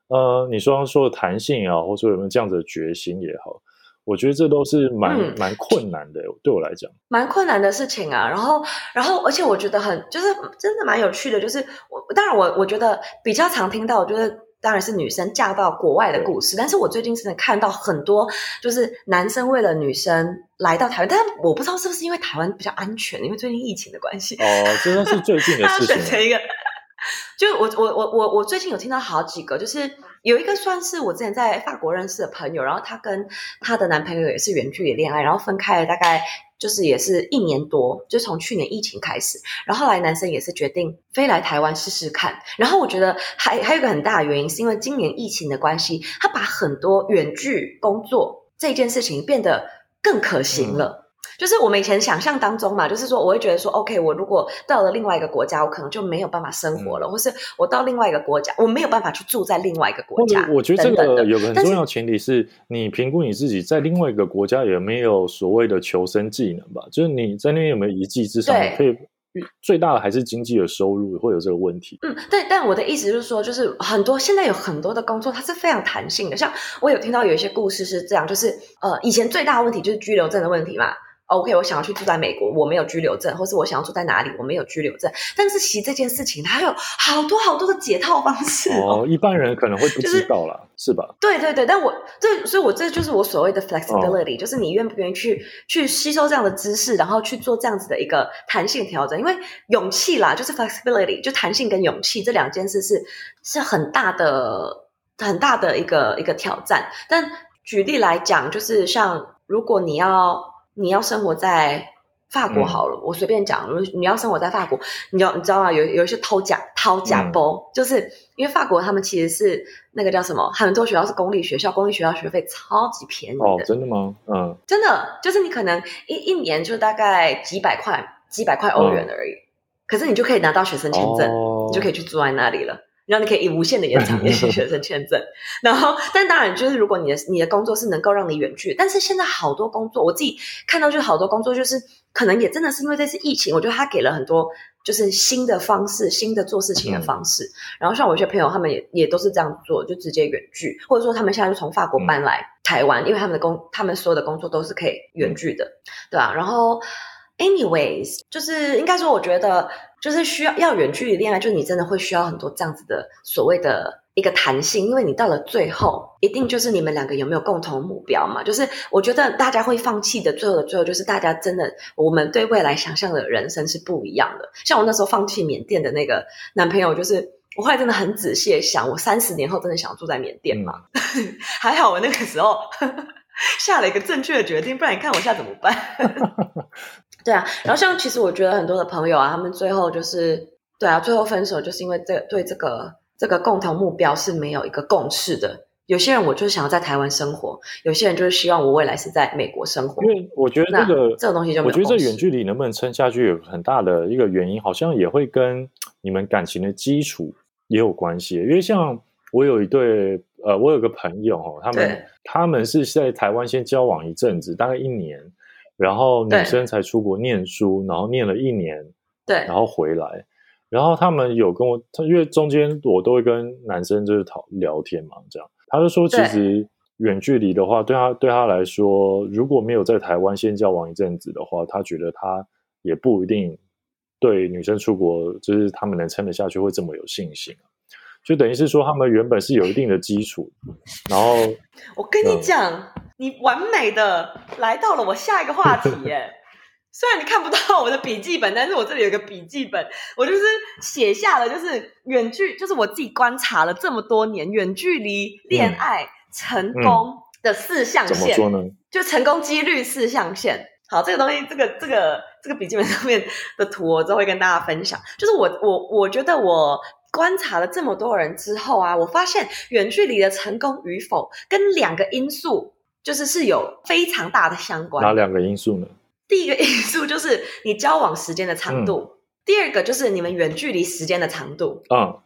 呃，你说说的弹性啊，或者说有没有这样子的决心也好。我觉得这都是蛮蛮困难的，对我来讲，蛮困难的事情啊。然后，然后，而且我觉得很就是真的蛮有趣的，就是我当然我我觉得比较常听到，我觉得当然是女生嫁到国外的故事。但是我最近真的看到很多，就是男生为了女生来到台湾，但我不知道是不是因为台湾比较安全，因为最近疫情的关系。哦，真的是最近的 事情。就我我我我我最近有听到好几个，就是有一个算是我之前在法国认识的朋友，然后她跟她的男朋友也是远距离恋爱，然后分开了大概就是也是一年多，就从去年疫情开始，然后后来男生也是决定飞来台湾试试看，然后我觉得还还有一个很大的原因是因为今年疫情的关系，他把很多远距工作这件事情变得更可行了。就是我们以前想象当中嘛，就是说我会觉得说，OK，我如果到了另外一个国家，我可能就没有办法生活了，或是我到另外一个国家，我没有办法去住在另外一个国家。我觉得这个有个很重要前提是你评估你自己在另外一个国家有没有所谓的求生技能吧，就是你在那边有没有一技之长，可以最大的还是经济的收入会有这个问题。嗯，对，但我的意思就是说，就是很多现在有很多的工作它是非常弹性的，像我有听到有一些故事是这样，就是呃，以前最大的问题就是居留证的问题嘛。OK，我想要去住在美国，我没有居留证，或是我想要住在哪里，我没有居留证。但是其实这件事情，它有好多好多的解套方式哦。一般人可能会不知道啦，是吧？对对对，但我这，所以我这就是我所谓的 flexibility，就是你愿不愿意去去吸收这样的知识，然后去做这样子的一个弹性调整。因为勇气啦，就是 flexibility，就弹性跟勇气这两件事是是很大的很大的一个一个挑战。但举例来讲，就是像如果你要。你要生活在法国好了，我随便讲，如你要生活在法国，你要你知道吗？有有一些偷假掏假包，就是因为法国他们其实是那个叫什么，很多学校是公立学校，公立学校学费超级便宜的，真的吗？嗯，真的，就是你可能一一年就大概几百块，几百块欧元而已，可是你就可以拿到学生签证，你就可以去住在那里了。然后你可以以无限的延长 你的学生签证，然后，但当然就是如果你的你的工作是能够让你远距，但是现在好多工作，我自己看到就是好多工作就是可能也真的是因为这次疫情，我觉得他给了很多就是新的方式，新的做事情的方式。然后像我一些朋友，他们也也都是这样做，就直接远距，或者说他们现在就从法国搬来台湾，因为他们的工，他们所有的工作都是可以远距的，对吧？然后。Anyways，就是应该说，我觉得就是需要要远距离恋爱，就是你真的会需要很多这样子的所谓的一个弹性，因为你到了最后，一定就是你们两个有没有共同目标嘛？就是我觉得大家会放弃的，最后的最后，就是大家真的我们对未来想象的人生是不一样的。像我那时候放弃缅甸的那个男朋友，就是我后来真的很仔细的想，我三十年后真的想住在缅甸吗？还好我那个时候 下了一个正确的决定，不然你看我现在怎么办？对啊，然后像其实我觉得很多的朋友啊，他们最后就是对啊，最后分手就是因为这对这个这个共同目标是没有一个共识的。有些人我就是想要在台湾生活，有些人就是希望我未来是在美国生活。因为我觉得这个这个东西就我觉得这远距离能不能撑下去，有很大的一个原因，好像也会跟你们感情的基础也有关系。因为像我有一对呃，我有个朋友哦，他们他们是在台湾先交往一阵子，大概一年。然后女生才出国念书，然后念了一年，对，然后回来，然后他们有跟我，他因为中间我都会跟男生就是讨聊天嘛，这样，他就说其实远距离的话，对他对他来说，如果没有在台湾先交往一阵子的话，他觉得他也不一定对女生出国，就是他们能撑得下去，会这么有信心。就等于是说，他们原本是有一定的基础，然后 我跟你讲，你完美的来到了我下一个话题耶。虽然你看不到我的笔记本，但是我这里有个笔记本，我就是写下了，就是远距，就是我自己观察了这么多年远距离恋爱成功的四象限。怎么说呢？就成功几率四象限。好，这个东西，这个这个这个笔记本上面的图，我都会跟大家分享。就是我我我觉得我观察了这么多人之后啊，我发现远距离的成功与否跟两个因素，就是是有非常大的相关。哪两个因素呢？第一个因素就是你交往时间的长度，第二个就是你们远距离时间的长度。嗯，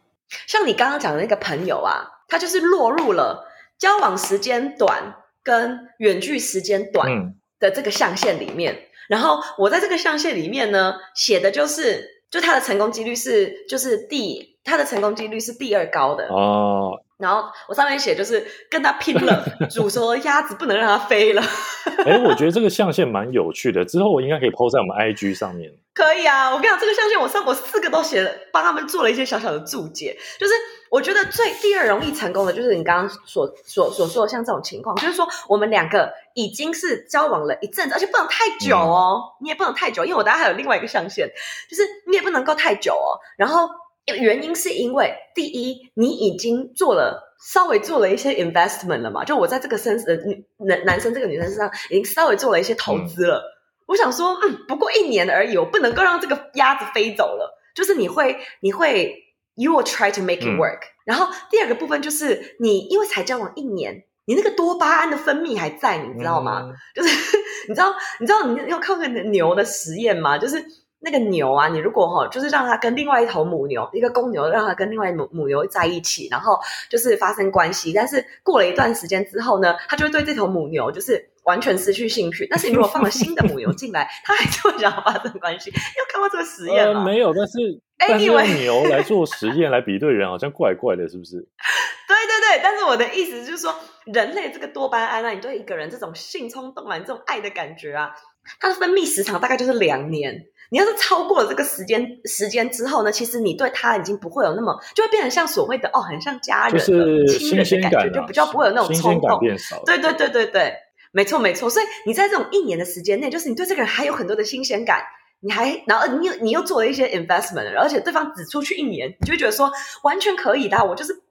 像你刚刚讲的那个朋友啊，他就是落入了交往时间短跟远距时间短的这个象限里面。然后我在这个象限里面呢，写的就是，就他的成功几率是，就是第他的成功几率是第二高的哦。然后我上面写就是跟他拼了，煮熟的鸭子不能让它飞了。哎，我觉得这个象限蛮有趣的，之后我应该可以 PO 在我们 IG 上面。可以啊，我跟你讲，这个象限我上我四个都写了，帮他们做了一些小小的注解。就是我觉得最第二容易成功的，就是你刚刚所所所说的像这种情况，就是说我们两个已经是交往了一阵子，而且不能太久哦，你也不能太久，因为我大家还有另外一个象限，就是你也不能够太久哦，然后。原因是因为第一，你已经做了稍微做了一些 investment 了嘛？就我在这个身的女男男生这个女生身上已经稍微做了一些投资了。我想说，嗯，不过一年而已，我不能够让这个鸭子飞走了。就是你会，你会，you will try to make it work。然后第二个部分就是你因为才交往一年，你那个多巴胺的分泌还在，你知道吗？就是 你知道，你知道你要看过牛的实验吗？就是。那个牛啊，你如果哈，就是让它跟另外一头母牛，一个公牛，让它跟另外母母牛在一起，然后就是发生关系。但是过了一段时间之后呢，它就会对这头母牛就是完全失去兴趣。但是你如果放了新的母牛进来，它还是会想要发生关系。有看过这个实验吗？没有，但是 但是用牛来做实验来比对人，好像怪怪的，是不是？对对对，但是我的意思就是说，人类这个多巴胺啊，你对一个人这种性冲动啊，你这种爱的感觉啊，它的分泌时长大概就是两年。你要是超过了这个时间时间之后呢，其实你对他已经不会有那么，就会变成像所谓的哦，很像家人、亲人的感觉，就比较不会有那种冲动。对对对对对，没错没错。所以你在这种一年的时间内，就是你对这个人还有很多的新鲜感，你还然后你又你又做了一些 investment，而且对方只出去一年，你就会觉得说完全可以的，我就是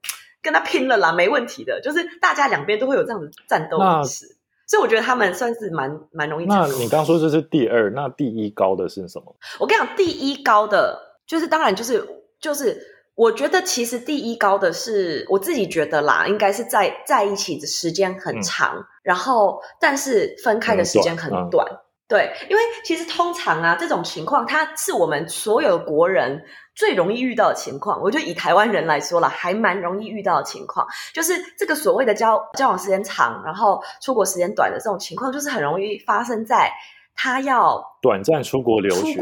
跟他拼了啦，没问题的，就是大家两边都会有这样的战斗意识。所以我觉得他们算是蛮蛮容易。那你刚说这是第二，那第一高的是什么？我跟你讲，第一高的就是当然就是就是，我觉得其实第一高的是我自己觉得啦，应该是在在一起的时间很长，然后但是分开的时间很短。对，因为其实通常啊，这种情况它是我们所有国人最容易遇到的情况。我觉得以台湾人来说了，还蛮容易遇到的情况，就是这个所谓的交交往时间长，然后出国时间短的这种情况，就是很容易发生在他要短暂出国留学。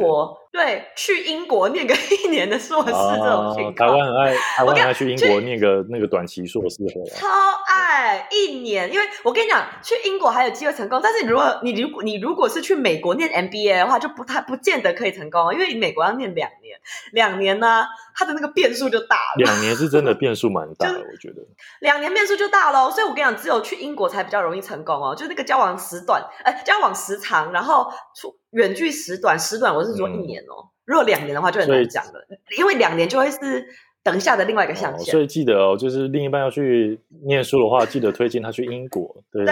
对，去英国念个一年的硕士这种情况，台湾很爱，台湾爱去英国念个那个短期硕士回来，超爱一年。因为我跟你讲，去英国还有机会成功，但是如果你如果你如果是去美国念 MBA 的话，就不太不见得可以成功，因为美国要念两年，两年呢，它的那个变数就大了。两年是真的变数蛮大的，我觉得。两年变数就大了，所以我跟你讲，只有去英国才比较容易成功哦，就是那个交往时短，哎，交往时长，然后出。远距时短，时短我是说一年哦。如果两年的话就很难讲了，因为两年就会是等下的另外一个象限。所以记得哦，就是另一半要去念书的话，记得推荐他去英国。对，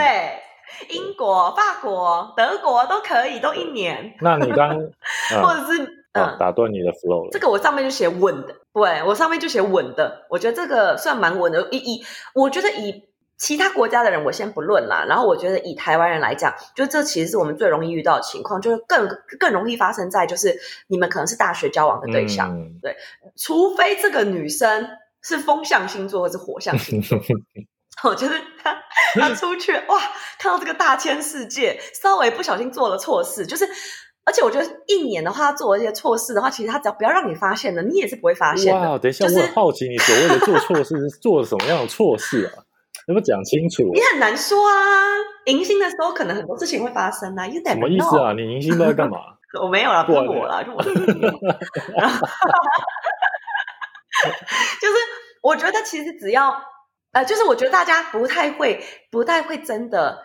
英国、法国、德国都可以，都一年。那你刚 或者是嗯，打断你的 flow 了。这个我上面就写稳的，对我上面就写稳的，我觉得这个算蛮稳的。以以，我觉得以。其他国家的人我先不论啦，然后我觉得以台湾人来讲，就这其实是我们最容易遇到的情况，就是更更容易发生在就是你们可能是大学交往的对象，对，除非这个女生是风象星座或是火象星座，我觉得她她出去哇，看到这个大千世界，稍微不小心做了错事，就是而且我觉得一年的话做一些错事的话，其实他只要不要让你发现了，你也是不会发现哇，等一下，我很好奇你所谓的做错事是做了什么样的错事啊？能不能讲清楚？你很难说啊！迎新的时候可能很多事情会发生啊，什么意思啊？你迎新都在干嘛？我没有了，不是我了，就我。就是我觉得其实只要呃，就是我觉得大家不太会，不太会真的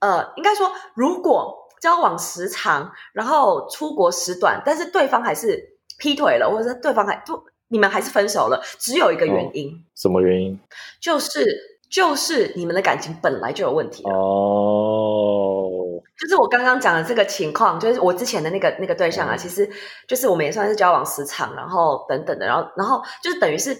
呃，应该说，如果交往时长，然后出国时短，但是对方还是劈腿了，或者是对方还不，你们还是分手了，只有一个原因，什么原因？就是就是你们的感情本来就有问题哦。就是我刚刚讲的这个情况，就是我之前的那个那个对象啊，其实就是我们也算是交往时长，然后等等的，然后然后就是等于是。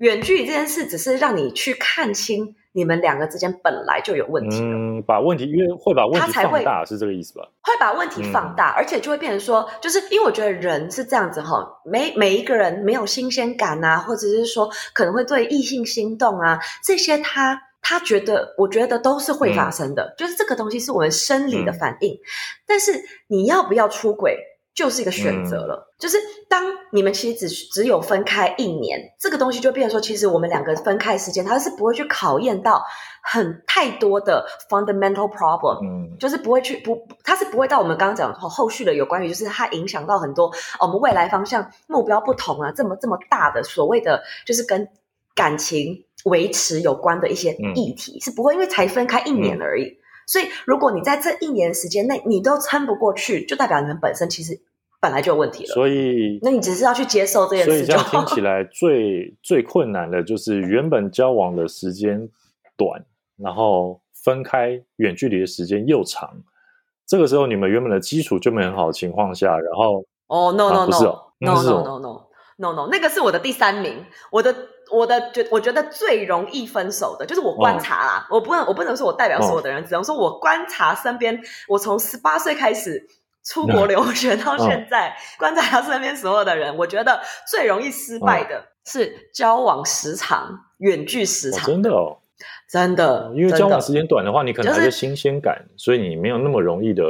远距离这件事只是让你去看清你们两个之间本来就有问题嗯，把问题因为会把问题放大，是这个意思吧？会把问题放大，而且就会变成说，就是因为我觉得人是这样子哈，每每一个人没有新鲜感啊，或者是说可能会对异性心动啊，这些他他觉得，我觉得都是会发生的，就是这个东西是我们生理的反应。但是你要不要出轨？就是一个选择了，就是当你们其实只只有分开一年，这个东西就变成说，其实我们两个分开时间，它是不会去考验到很太多的 fundamental problem，嗯，就是不会去不，它是不会到我们刚刚讲后后续的有关于，就是它影响到很多我们未来方向目标不同啊，这么这么大的所谓的就是跟感情维持有关的一些议题，是不会因为才分开一年而已。所以如果你在这一年时间内你都撑不过去就代表你们本身其实本来就有问题了。所以那你只是要去接受这件事 所以这样听起来最最困难的就是原本交往的时间短然后分开远距离的时间又长这个时候你们原本的基础就没很好的情况下然后哦 no no no no no no no no 那个是我的第三名我的我的觉，我觉得最容易分手的，就是我观察啦。我不能，我不能说我代表所有的人，只能说我观察身边，我从十八岁开始出国留学到现在，观察他身边所有的人，我觉得最容易失败的是交往时长、远距时长。真的哦，真的，因为交往时间短的话，你可能还是新鲜感，所以你没有那么容易的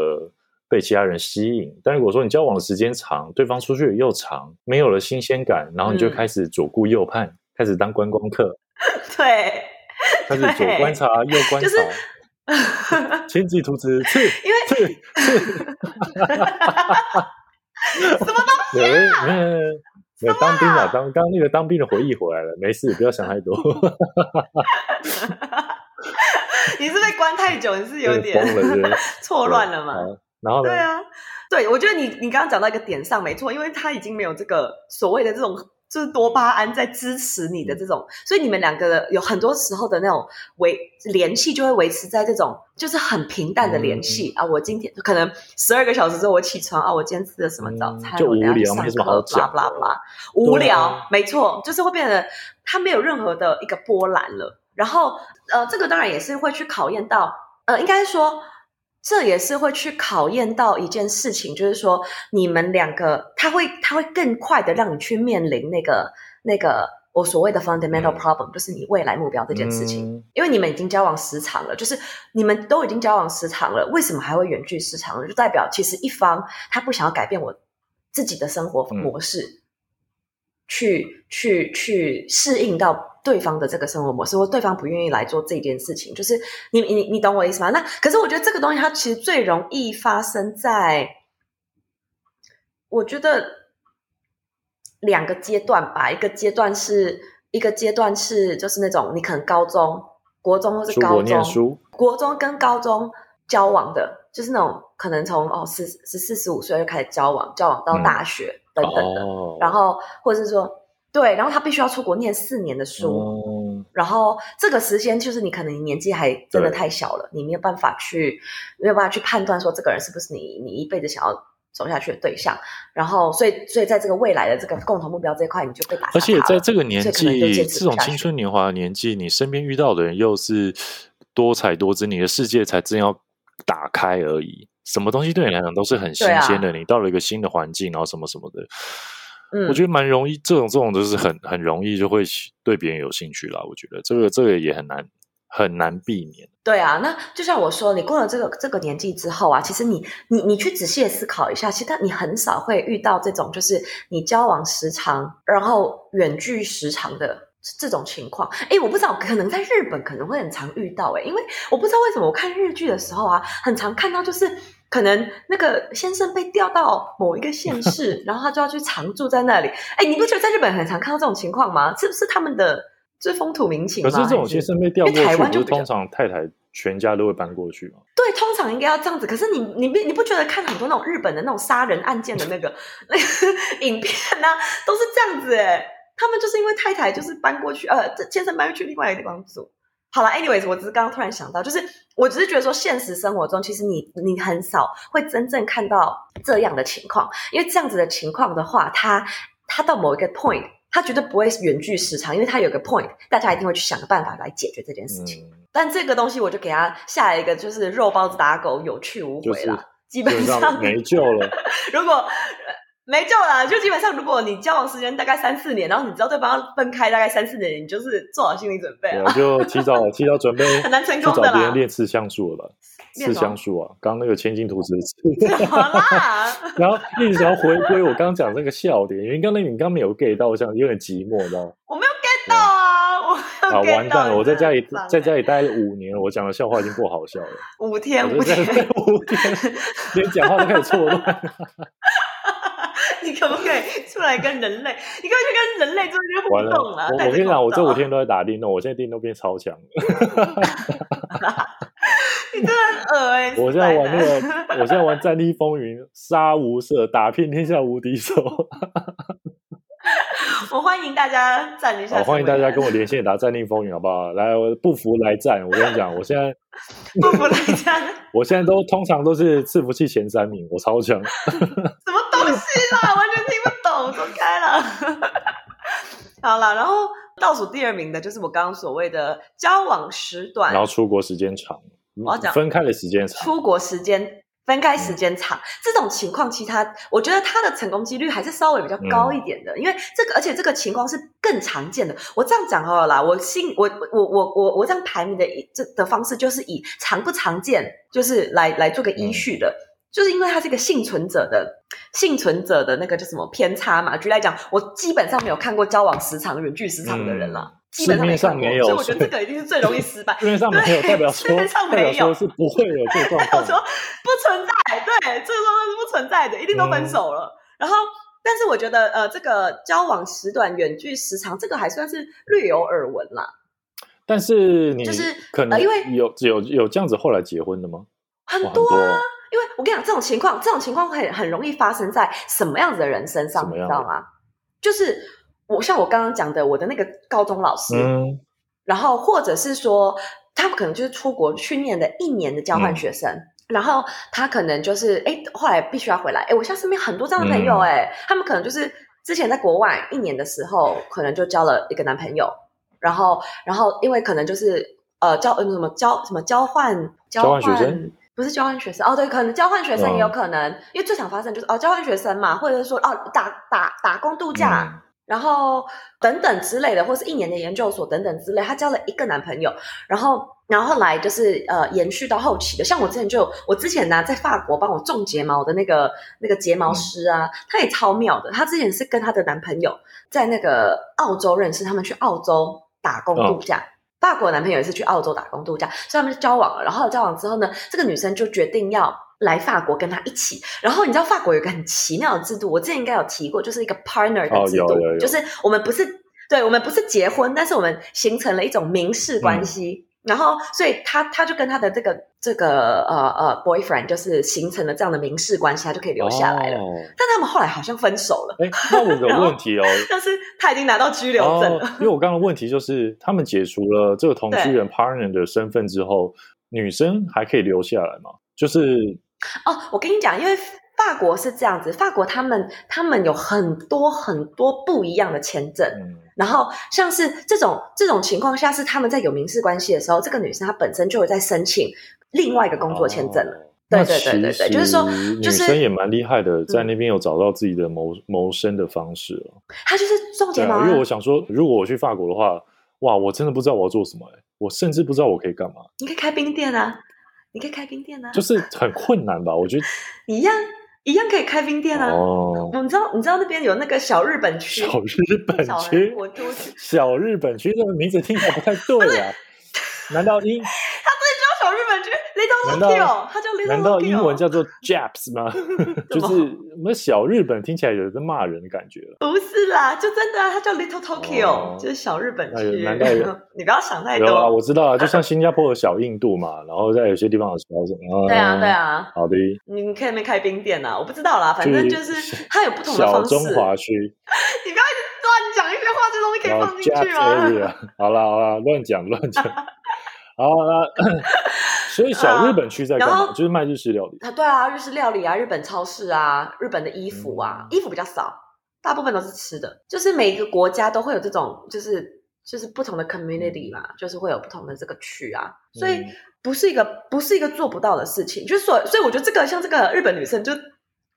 被其他人吸引。但如果说你交往的时间长，对方出去又长，没有了新鲜感，然后你就开始左顾右盼。开始当观光客，对，开始左观察右观察，亲自图纸，去，因为是，什么东西啊？没有没有当兵啊，当刚那个当兵的回忆回来了，没事，不要想太多。你是被关太久，你是有点错乱了嘛？然后对啊，对我觉得你你刚刚讲到一个点上没错，因为他已经没有这个所谓的这种。就是多巴胺在支持你的这种，所以你们两个有很多时候的那种维联系就会维持在这种就是很平淡的联系啊。我今天可能十二个小时之后我起床啊，我今天吃了什么早餐？就无聊，没什么好讲。blah blah 无聊，没错，就是会变得它没有任何的一个波澜了。然后呃，这个当然也是会去考验到呃，应该说。这也是会去考验到一件事情，就是说你们两个，他会他会更快的让你去面临那个那个我所谓的 fundamental problem，就是你未来目标这件事情。因为你们已经交往时长了，就是你们都已经交往时长了，为什么还会远距时长？就代表其实一方他不想要改变我自己的生活模式，去去去适应到。对方的这个生活模式，或对方不愿意来做这件事情，就是你你你懂我意思吗？那可是我觉得这个东西它其实最容易发生在，我觉得两个阶段吧。一个阶段是一个阶段是就是那种你可能高中、国中或是高中，国中跟高中交往的，就是那种可能从哦十十四十五岁就开始交往，交往到大学等等的，然后或者是说。对，然后他必须要出国念四年的书，然后这个时间就是你可能年纪还真的太小了，你没有办法去没有办法去判断说这个人是不是你你一辈子想要走下去的对象，然后所以所以在这个未来的这个共同目标这一块，你就被打。而且在这个年纪，这种青春年华的年纪，你身边遇到的人又是多彩多姿，你的世界才正要打开而已，什么东西对你来讲都是很新鲜的。你到了一个新的环境，然后什么什么的。我觉得蛮容易，这种这种就是很很容易就会对别人有兴趣啦。我觉得这个这个也很难很难避免。对啊，那就像我说，你过了这个这个年纪之后啊，其实你你你去仔细的思考一下，其实你很少会遇到这种就是你交往时长，然后远距时长的这种情况。哎，我不知道，可能在日本可能会很常遇到哎，因为我不知道为什么我看日剧的时候啊，很常看到就是可能那个先生被调到某一个县市，然后他就要去常住在那里。哎，你不觉得在日本很常看到这种情况吗？是不是他们的这风土民情？可是这种先生被调过去，台湾就通常太太全家都会搬过去嘛？对，通常应该要这样子。可是你你不你不觉得看很多那种日本的那种杀人案件的那个那 个影片呢，都是这样子哎？他们就是因为太太就是搬过去，呃，这先生搬去另外一个地方住。好了，anyways，我只是刚刚突然想到，就是我只是觉得说，现实生活中其实你你很少会真正看到这样的情况，因为这样子的情况的话，他他到某一个 point，他绝对不会远距时长，因为他有个 point，大家一定会去想个办法来解决这件事情。但这个东西我就给他下一个，就是肉包子打狗，有去无回了，基本上没救了。如果没救了，就基本上，如果你交往时间大概三四年，然后你知道对方要分开大概三四年，你就是做好心理准备了，就提早 提早准备，很难成功的啦。找别人练刺香术了吧？刺香术啊，刚那个千金图纸刺，然后一直想要回归我刚刚讲那个笑点，因为刚才你刚没有 get 到，我想有点寂寞，知道吗？我没有 get 到啊，我好完蛋了！我在家里在家里待了五年，我讲的笑话已经不好笑了。五天，五天，五天，连讲话都开始错乱。你可不可以出来跟人类？你可以去跟人类做一些互动啊！我我跟你讲，我这五天都在打电动，我现在电动变超强。你真的很恶哎！我现在玩那个，我现在玩《战地风云》，杀无赦，打遍天下无敌手。我欢迎大家站一下，欢迎大家跟我连线打《战定风云》，好不好？来，不服来战！我跟你讲，我现在 不服来战，我现在都通常都是伺服器前三名，我超强。什么东西啦？完全听不懂，走开了。好了，然后倒数第二名的就是我刚刚所谓的交往时短，然后出国时间长。我要讲分开的时间长，出国时间。分开时间长这种情况，其他我觉得他的成功几率还是稍微比较高一点的，因为这个而且这个情况是更常见的。我这样讲好了啦，我信我我我我我这样排名的这的方式就是以常不常见就是来来做个依序的，就是因为他是一个幸存者的幸存者的那个叫什么偏差嘛。举例来讲，我基本上没有看过交往时长远距时长的人了。市面上没有，所以我觉得这个一定是最容易失败。市面上没有代表说，没有是不会有这状况，说不存在，对，这个状况是不存在的，一定都分手了。然后，但是我觉得，呃，这个交往时短、远距时长，这个还算是略有耳闻啦。但是你就是可能因为有有有这样子后来结婚的吗？很多啊，因为我跟你讲，这种情况，这种情况很很容易发生在什么样子的人身上，你知道吗？就是我像我刚刚讲的，我的那个高中老师。然后，或者是说，他们可能就是出国去念的一年的交换学生，然后他可能就是，哎，后来必须要回来。哎，我现在身边很多这样的朋友，哎，他们可能就是之前在国外一年的时候，可能就交了一个男朋友，然后，然后因为可能就是呃交什么交什么交换交换学生，不是交换学生哦，对，可能交换学生也有可能，因为最常发生就是哦交换学生嘛，或者是说哦打打打工度假。然后等等之类的，或是一年的研究所等等之类，她交了一个男朋友，然后然后来就是呃延续到后期的，像我之前就我之前呢在法国帮我种睫毛的那个那个睫毛师啊，他也超妙的，她之前是跟她的男朋友在那个澳洲认识，他们去澳洲打工度假，法国男朋友也是去澳洲打工度假，所以他们就交往了，然后交往之后呢，这个女生就决定要。来法国跟他一起，然后你知道法国有个很奇妙的制度，我之前应该有提过，就是一个 partner 的制度，就是我们不是对我们不是结婚，但是我们形成了一种民事关系，然后所以他他就跟他的这个这个呃呃 boyfriend 就是形成了这样的民事关系，他就可以留下来了。但他们后来好像分手了。哎，那我有个问题哦，但是他已经拿到居留证了。因为我刚刚问题就是，他们解除了这个同居人 partner 的身份之后，女生还可以留下来吗？就是。哦，我跟你讲，因为法国是这样子，法国他们他们有很多很多不一样的签证，然后像是这种这种情况下，是他们在有民事关系的时候，这个女生她本身就有在申请另外一个工作签证了。对对对对对，就是说，女生也蛮厉害的，在那边有找到自己的谋谋生的方式了。她就是重睫毛。因为我想说，如果我去法国的话，哇，我真的不知道我要做什么，我甚至不知道我可以干嘛。你可以开冰店啊。你可以开冰店啊，就是很困难吧？我觉得 一样一样可以开冰店啊。哦，你知道你知道那边有那个小日本区，小日本区，小日本区这个名字听起来不太对啊。难道因 Little Tokyo，难道英文叫做 Japs 吗？就是我们小日本听起来有在骂人的感觉了。不是啦，就真的啊，他叫 Little Tokyo，就是小日本区。难道有？你不要想太多。有啊，我知道啊，就像新加坡的小印度嘛，然后在有些地方有小什么。对啊，对啊。好的。你可以没开冰店啊？我不知道啦，反正就是它有不同的方式。小中华区。你不要一直乱讲一些话，这东西可以放进去吗？好了好了，乱讲乱讲。好那所以小日本区在干嘛？就是卖日式料理。啊，对啊，日式料理啊，日本超市啊，日本的衣服啊，衣服比较少，大部分都是吃的。就是每一个国家都会有这种，就是就是不同的 community 嘛，就是会有不同的这个区啊，所以不是一个不是一个做不到的事情。就是所所以我觉得这个像这个日本女生就。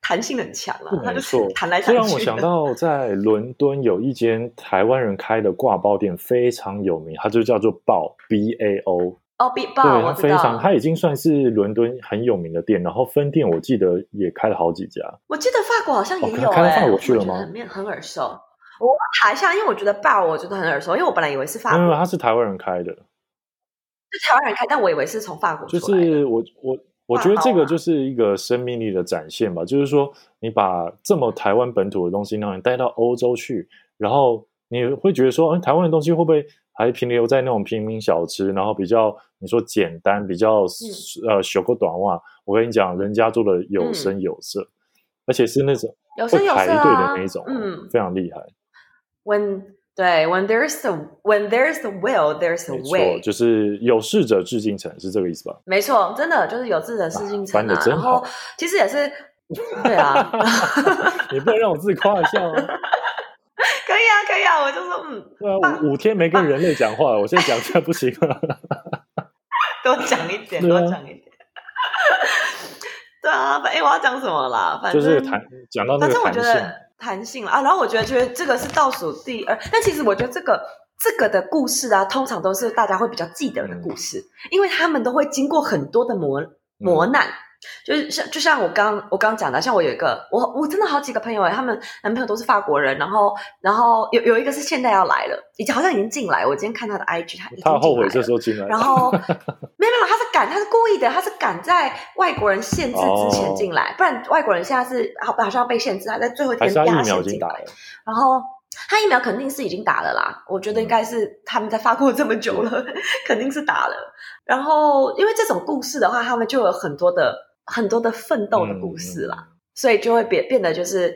弹性很强啊，他就是弹来弹去。这让我想到，在伦敦有一间台湾人开的挂包店，非常有名，它就叫做爆 B A O。哦，B 爆，对，非常，它已经算是伦敦很有名的店，然后分店我记得也开了好几家。我记得法国好像也有，开到法国去了吗？很很耳熟。我查一下，因为我觉得爆我觉得很耳熟，因为我本来以为是法国，因为他是台湾人开的，是台湾人开，但我以为是从法国。就是我我。我觉得这个就是一个生命力的展现吧，就是说你把这么台湾本土的东西，让你带到欧洲去，然后你会觉得说，台湾的东西会不会还停留在那种平民小吃，然后比较你说简单，比较呃修个短袜？我跟你讲，人家做的有声有色，而且是那种会排队的那种，嗯，非常厉害。When 对，When there's the When there's the will, there's the way。就是有志者事竟成，是这个意思吧？没错，真的就是有志者事竟成啊。然后其实也是，对啊。你不能让我自己夸一下吗？可以啊，可以啊，我就说嗯。对啊，五五天没跟人类讲话，我现在讲出来不行吗？多讲一点，多讲一点。对啊，哎，我要讲什么啦？反正谈讲到那个弹性。弹性了啊，然后我觉得觉得这个是倒数第二，但其实我觉得这个这个的故事啊，通常都是大家会比较记得的故事，因为他们都会经过很多的磨磨难。就是像就像我刚我刚讲的，像我有一个我我真的好几个朋友哎，他们男朋友都是法国人，然后然后有有一个是现在要来了，已经好像已经进来。我今天看他的 IG，他他后悔这时候进来，然后 没有没有，他是赶，他是故意的，他是赶在外国人限制之前进来，不然外国人现在是好好像要被限制，他在最后一天压线进来，然后他疫苗肯定是已经打了啦，我觉得应该是他们在法国这么久了，肯定是打了。然后因为这种故事的话，他们就有很多的。很多的奋斗的故事啦，所以就会变变得就是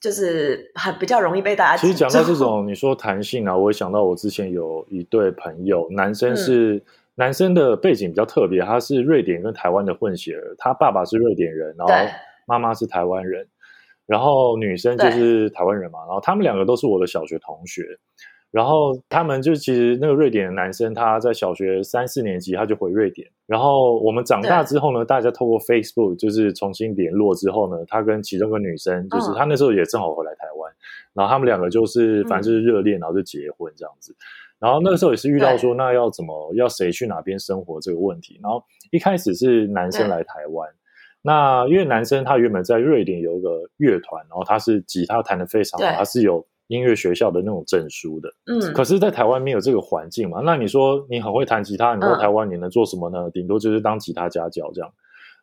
就是很比较容易被大家。其实讲到这种你说弹性啊，我也想到我之前有一对朋友，男生是男生的背景比较特别，他是瑞典跟台湾的混血儿，他爸爸是瑞典人，然后妈妈是台湾人，然后女生就是台湾人嘛，然后他们两个都是我的小学同学。然后他们就其实那个瑞典的男生，他在小学三四年级他就回瑞典。然后我们长大之后呢，大家透过 Facebook 就是重新联络之后呢，他跟其中一个女生，就是他那时候也正好回来台湾，然后他们两个就是反正就是热恋，然后就结婚这样子。然后那个时候也是遇到说，那要怎么要谁去哪边生活这个问题。然后一开始是男生来台湾，那因为男生他原本在瑞典有一个乐团，然后他是吉他弹的非常好，他是有。音乐学校的那种证书的，嗯，可是，在台湾没有这个环境嘛？那你说你很会弹吉他，你在台湾你能做什么呢？顶多就是当吉他家教这样。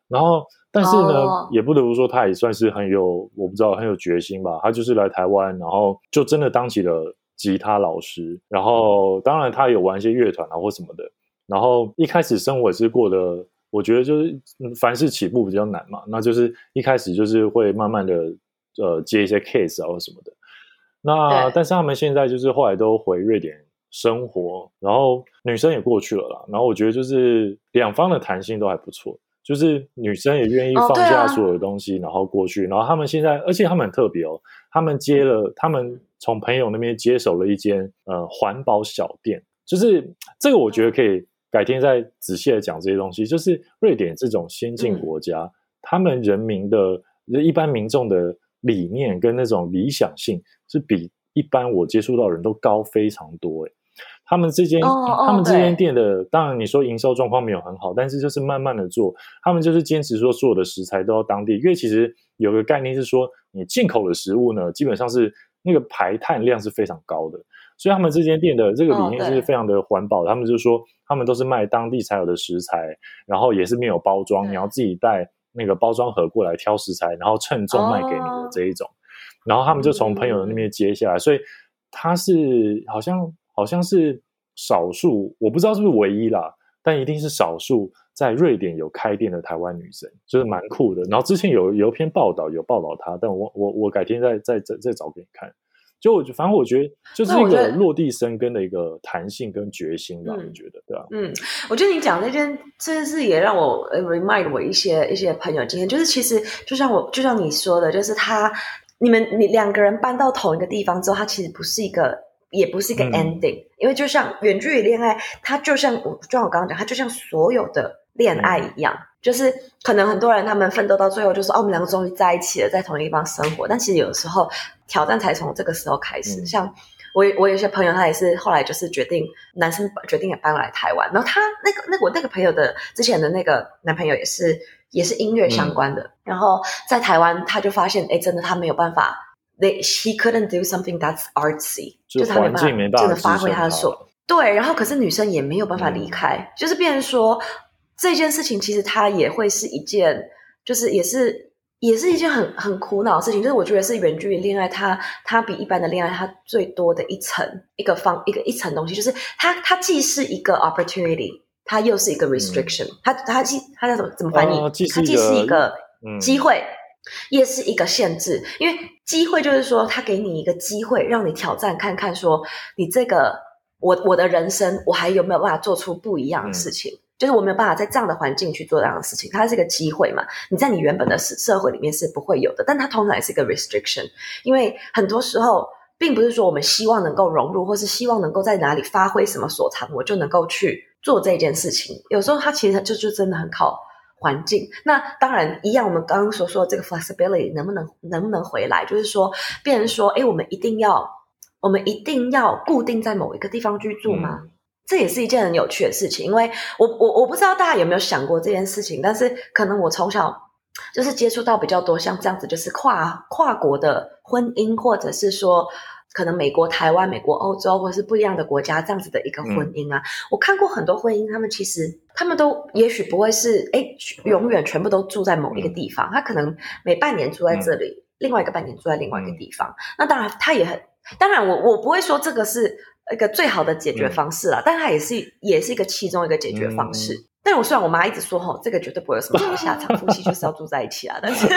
然后，但是呢，也不得不说，他也算是很有，我不知道很有决心吧。他就是来台湾，然后就真的当起了吉他老师。然后，当然他有玩一些乐团啊或什么的。然后一开始生活也是过得，我觉得就是凡事起步比较难嘛。那就是一开始就是会慢慢的呃接一些 case 啊或什么的。那但是他们现在就是后来都回瑞典生活，然后女生也过去了啦。然后我觉得就是两方的弹性都还不错，就是女生也愿意放下所有的东西，然后过去。然后他们现在，而且他们很特别哦，他们接了，他们从朋友那边接手了一间呃环保小店。就是这个，我觉得可以改天再仔细的讲这些东西。就是瑞典这种先进国家，他们人民的一般民众的。理念跟那种理想性是比一般我接触到人都高非常多诶。他们这间他们这间店的，当然你说营收状况没有很好，但是就是慢慢的做，他们就是坚持说所有的食材都要当地，因为其实有个概念是说，你进口的食物呢，基本上是那个排碳量是非常高的。所以他们这间店的这个理念哦对是非常的环保的。他们就说，他们都是卖当地才有的食材，然后也是没有包装，对你要自己带那个包装盒过来挑食材，然后称重卖给你的哦这一种。然后他们就从朋友那边接下来，所以他是好像好像是少数，我不知道是不是唯一啦，但一定是少数在瑞典有开店的台湾女生，就是蛮酷的。然后之前有有一篇报道有报道她，但我我我改天再再再再找给你看。就我觉反正我觉得就是一个落地生根的一个弹性跟决心吧，嗯我觉得对啊，嗯，我觉得你讲那件这件事也让我呃 remind 我一些一些朋友经验，就是其实就像我就像你说的，就是他你们你两个人搬到同一个地方之后，它其实不是一个也不是一个嗯。ending，、因为就像远距离恋爱，它就像我就像我刚刚讲，它就像所有的恋爱一样，就是可能很多人他们奋斗到最后就说哦，我们两个终于在一起了，在同一个地方生活，但其实有时候挑战才从这个时候开始，嗯。像。我我有一些朋友，他也是后来就是决定，男生决定也搬来台湾。然后他那个那个我那个朋友的之前的那个男朋友也是也是音乐相关的。嗯然后在台湾他就发现，哎，真的他没有办法，they he couldn't do something that's artsy，就他没办法真的发挥他的所对。然后可是女生也没有办法离嗯开，就是变成说这件事情其实它也会是一件，就是也是。也是一件很很苦恼的事情，就是我觉得是远距离恋爱它，它比一般的恋爱它最多的一层一个方一个一层东西，就是它它既是一个 opportunity，它又是一个 restriction，、它它既它叫怎么怎么翻译？哦既它既是一个机会，也是一个限制。因为机会就是说，它给你一个机会，让你挑战看看，说你这个我我的人生，我还有没有办法做出不一样的事情？就是我没有办法在这样的环境去做这样的事情，它是一个机会嘛？你在你原本的社社会里面是不会有的，但它通常也是一个 restriction，因为很多时候并不是说我们希望能够融入，或是希望能够在哪里发挥什么所长，我就能够去做这件事情。有时候它其实就就真的很靠环境。那当然一样，我们刚刚所说的这个 flexibility 能不能能不能回来？就是说，变成说，哎，我们一定要我们一定要固定在某一个地方居住吗？这也是一件很有趣的事情，因为我我我不知道大家有没有想过这件事情，但是可能我从小就是接触到比较多像这样子，就是跨跨国的婚姻，或者是说可能美国、台湾、美国、欧洲，或者是不一样的国家这样子的一个婚姻啊。我看过很多婚姻，他们其实他们都也许不会是哎永远全部都住在某一个地方，他可能每半年住在这里，另外一个半年住在另外一个地方。那当然，他也很当然我我不会说这个是。一个最好的解决方式啦，但它也是也是一个其中一个解决方式。但我虽然我妈一直说吼，这个绝对不会有什么好下场，夫妻就是要住在一起啊，但是，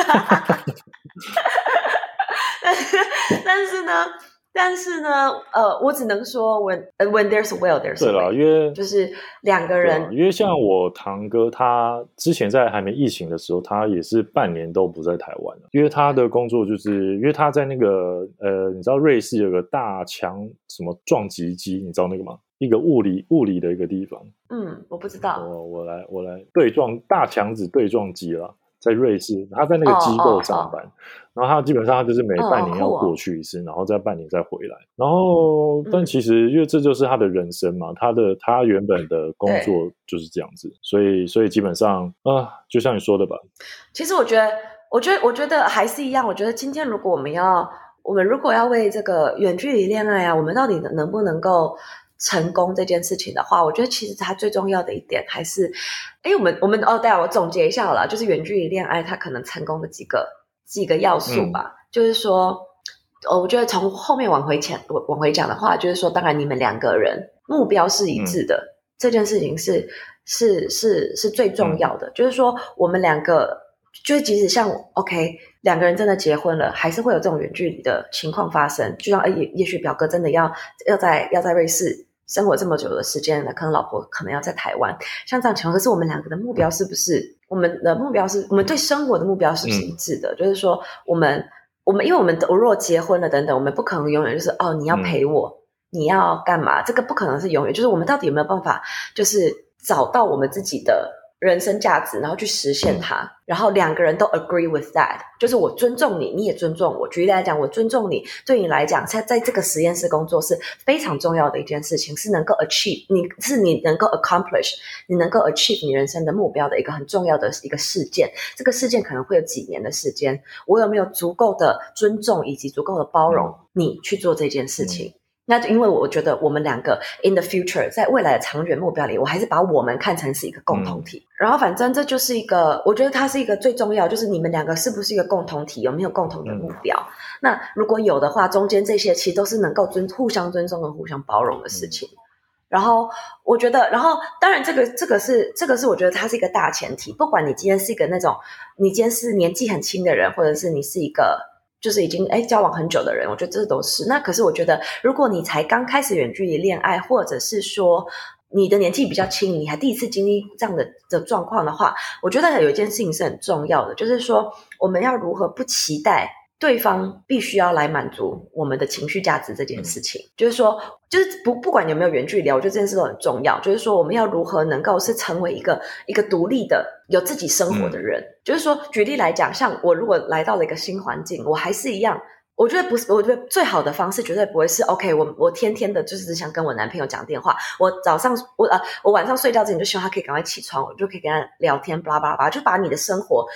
但是但是呢，但是呢，呃，我只能说，when when there's a will, there's 对了因为就是两个人，因为像我堂哥，他之前在还没疫情的时候，他也是半年都不在台湾因为他的工作就是因为他在那个呃，你知道瑞士有个大强什么撞击机，你知道那个吗？一个物理物理的一个地方。嗯，我不知道。我我来我来对撞大强子对撞机啦，在瑞士，他在那个机构上班，然后他基本上他就是每半年要过去一次，然后再半年再回来。然后，但其实因为这就是他的人生嘛，他的他原本的工作就是这样子，所以所以基本上啊，就像你说的吧。其实我觉得，我觉得，我觉得还是一样。我觉得今天如果我们要，我们如果要为这个远距离恋爱啊，我们到底能不能够？成功这件事情的话，我觉得其实它最重要的一点还是，哎，我们我们哦，对啊，我总结一下好了，就是远距离恋爱它可能成功的几个几个要素吧，嗯、就是说，哦，我觉得从后面往回讲，往回讲的话，就是说，当然你们两个人目标是一致的，嗯、这件事情是是是是最重要的，嗯、就是说我们两个。就是即使像 OK 两个人真的结婚了，还是会有这种远距离的情况发生。就像也也许表哥真的要要在要在瑞士生活这么久的时间了，可能老婆可能要在台湾，像这样情况，可是我们两个的目标是不是？我们的目标是我们对生活的目标是不是一致的？嗯、就是说，我们我们因为我们我如果结婚了等等，我们不可能永远就是哦，你要陪我，嗯、你要干嘛？这个不可能是永远。就是我们到底有没有办法，就是找到我们自己的。人生价值，然后去实现它，然后两个人都 agree with that，就是我尊重你，你也尊重我。举例来讲，我尊重你，对你来讲，在在这个实验室工作是非常重要的一件事情，是能够 achieve，你是你能够 accomplish，你能够 achieve 你人生的目标的一个很重要的一个事件。这个事件可能会有几年的时间，我有没有足够的尊重以及足够的包容你去做这件事情？嗯那就因为我觉得我们两个 in the future 在未来的长远目标里，我还是把我们看成是一个共同体。然后反正这就是一个，我觉得它是一个最重要，就是你们两个是不是一个共同体，有没有共同的目标？那如果有的话，中间这些其实都是能够尊互相尊重和互相包容的事情。然后我觉得，然后当然这个这个是这个是我觉得它是一个大前提。不管你今天是一个那种你今天是年纪很轻的人，或者是你是一个就是已经哎交往很久的人，我觉得这都是。那可是我觉得，如果你才刚开始远距离恋爱，或者是说你的年纪比较轻，你还第一次经历这样的的状况的话，我觉得有一件事情是很重要的，就是说我们要如何不期待。对方必须要来满足我们的情绪价值这件事情，就是说，就是不不管有没有远距离，我觉得这件事都很重要。就是说，我们要如何能够是成为一个一个独立的、有自己生活的人。就是说，举例来讲，像我如果来到了一个新环境，我还是一样，我觉得不是，我觉得最好的方式绝对不会是 OK。我我天天的就是只想跟我男朋友讲电话，我早上我呃我晚上睡觉之前就希望他可以赶快起床，我就可以跟他聊天，巴拉巴拉巴拉，就把你的生活。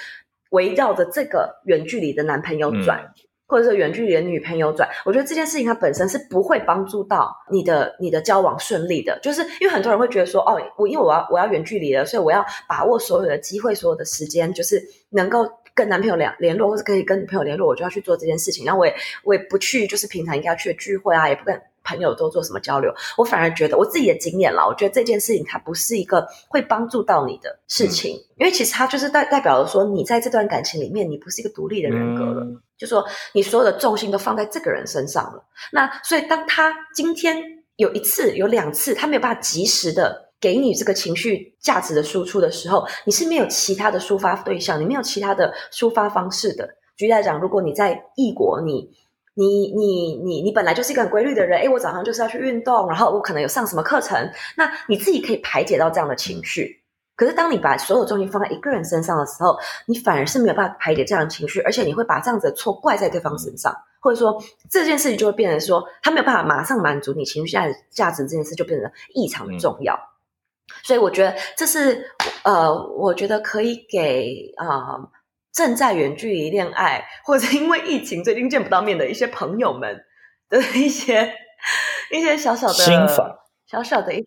围绕着这个远距离的男朋友转，或者是远距离的女朋友转，我觉得这件事情它本身是不会帮助到你的你的交往顺利的。就是因为很多人会觉得说，哦，我因为我要我要远距离了，所以我要把握所有的机会，所有的时间，就是能够跟男朋友联联络，或者可以跟女朋友联络，我就要去做这件事情。然后我也我也不去，就是平常应该要去的聚会啊，也不跟。朋友都做什么交流？我反而觉得我自己的经验啦，我觉得这件事情它不是一个会帮助到你的事情，因为其实它就是代代表了说，你在这段感情里面，你不是一个独立的人格了，就说你所有的重心都放在这个人身上了。那所以当他今天有一次、有两次，他没有办法及时的给你这个情绪价值的输出的时候，你是没有其他的抒发对象，你没有其他的抒发方式的。举例来讲，如果你在异国，你你你你你本来就是一个很规律的人，诶，我早上就是要去运动，然后我可能有上什么课程，那你自己可以排解到这样的情绪。可是当你把所有重心放在一个人身上的时候，你反而是没有办法排解这样的情绪，而且你会把这样子的错怪在对方身上，或者说这件事情就会变成说他没有办法马上满足你情绪价价值这件事就变得异常的重要。所以我觉得这是呃，我觉得可以给啊。正在远距离恋爱，或者因为疫情最近见不到面的一些朋友们的一些 一些小小的心法，小小的一些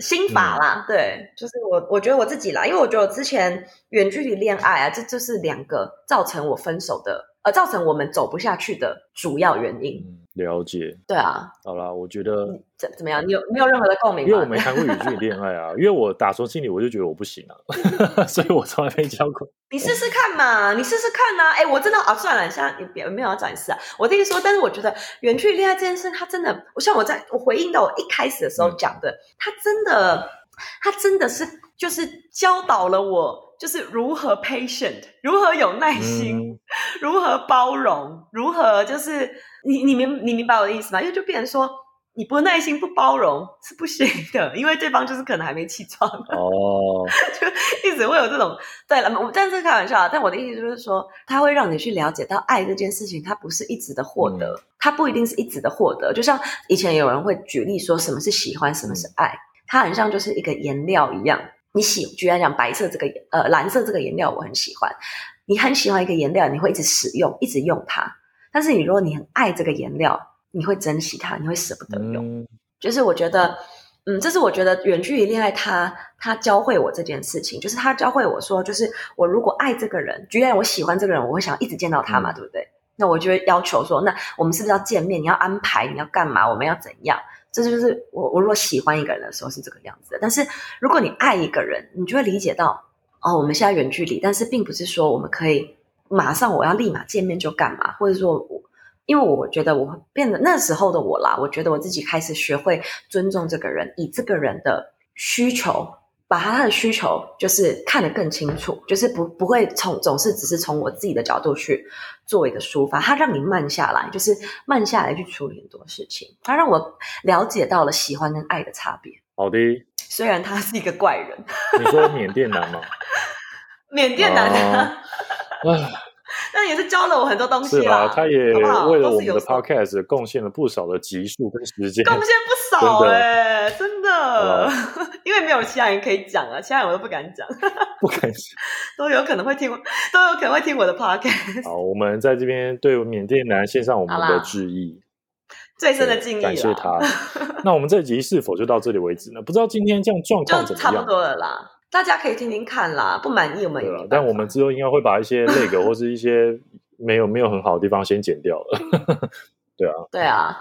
心法啦。对，就是我我觉得我自己啦，因为我觉得我之前远距离恋爱啊，这就是两个造成我分手的，呃，造成我们走不下去的主要原因。了解，对啊，好啦，我觉得怎怎么样？你有没有任何的共鸣？因为我没谈过远距离恋爱啊，因为我打从心里我就觉得我不行啊，所以我从来没交过。你试试看嘛，你试试看呐！哎，我真的啊，算了，现在你别没有要展示啊。我跟你说，但是我觉得远距离恋爱这件事，它真的，我像我在我回应到我一开始的时候讲的，它真的，它真的是就是教导了我。就是如何 patient，如何有耐心，如何包容，如何就是你你明你明白我的意思吗？因为就变成说你不耐心不包容是不行的，因为对方就是可能还没起床哦，就一直会有这种对了。我但是开玩笑啊，但我的意思就是说，他会让你去了解到爱这件事情，它不是一直的获得，它不一定是一直的获得。就像以前有人会举例说，什么是喜欢，什么是爱，它很像就是一个颜料一样。你喜，居然讲白色这个呃蓝色这个颜料我很喜欢，你很喜欢一个颜料，你会一直使用，一直用它。但是你如果你很爱这个颜料，你会珍惜它，你会舍不得用。就是我觉得，嗯，这是我觉得远距离恋爱，他他教会我这件事情，就是他教会我说，就是我如果爱这个人，居然我喜欢这个人，我会想一直见到他嘛，对不对？那我就会要求说，那我们是不是要见面？你要安排，你要干嘛？我们要怎样？这就是我我若喜欢一个人的时候是这个样子的，但是如果你爱一个人，你就会理解到哦，我们现在远距离，但是并不是说我们可以马上我要立马见面就干嘛，或者说我因为我觉得我变得那时候的我啦，我觉得我自己开始学会尊重这个人，以这个人的需求。把他的需求就是看得更清楚，就是不不会从总是只是从我自己的角度去做一个抒发，他让你慢下来，就是慢下来去处理很多事情，他让我了解到了喜欢跟爱的差别。好的，虽然他是一个怪人，你说缅甸男吗？缅甸男啊。但也是教了我很多东西啦，他也为了我们的 podcast 贡献了不少的集数跟时间，贡献不 少哎，真的，因为没有其他人可以讲啊，其他人我都不敢讲，不敢讲，都有可能会听，都有可能会听我的 podcast。好，我们在这边对缅甸男献上我们的致意。最深的敬意，感谢他。那我们这集是否就到这里为止呢？不知道今天这样状况怎么样？差不多了啦，大家可以听听看啦。不满意我们也但我们之后应该会把一些那个 或是一些没有没有很好的地方先剪掉了。对啊，对啊，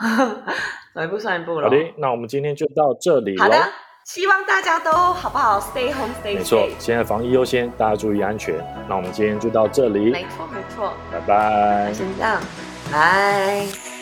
走一步算一步了。好的，那我们今天就到这里。好的，希望大家都好不好？Stay home, stay safe。没错，现在防疫优先，大家注意安全。那我们今天就到这里。没错，没错。拜拜。先这样，拜。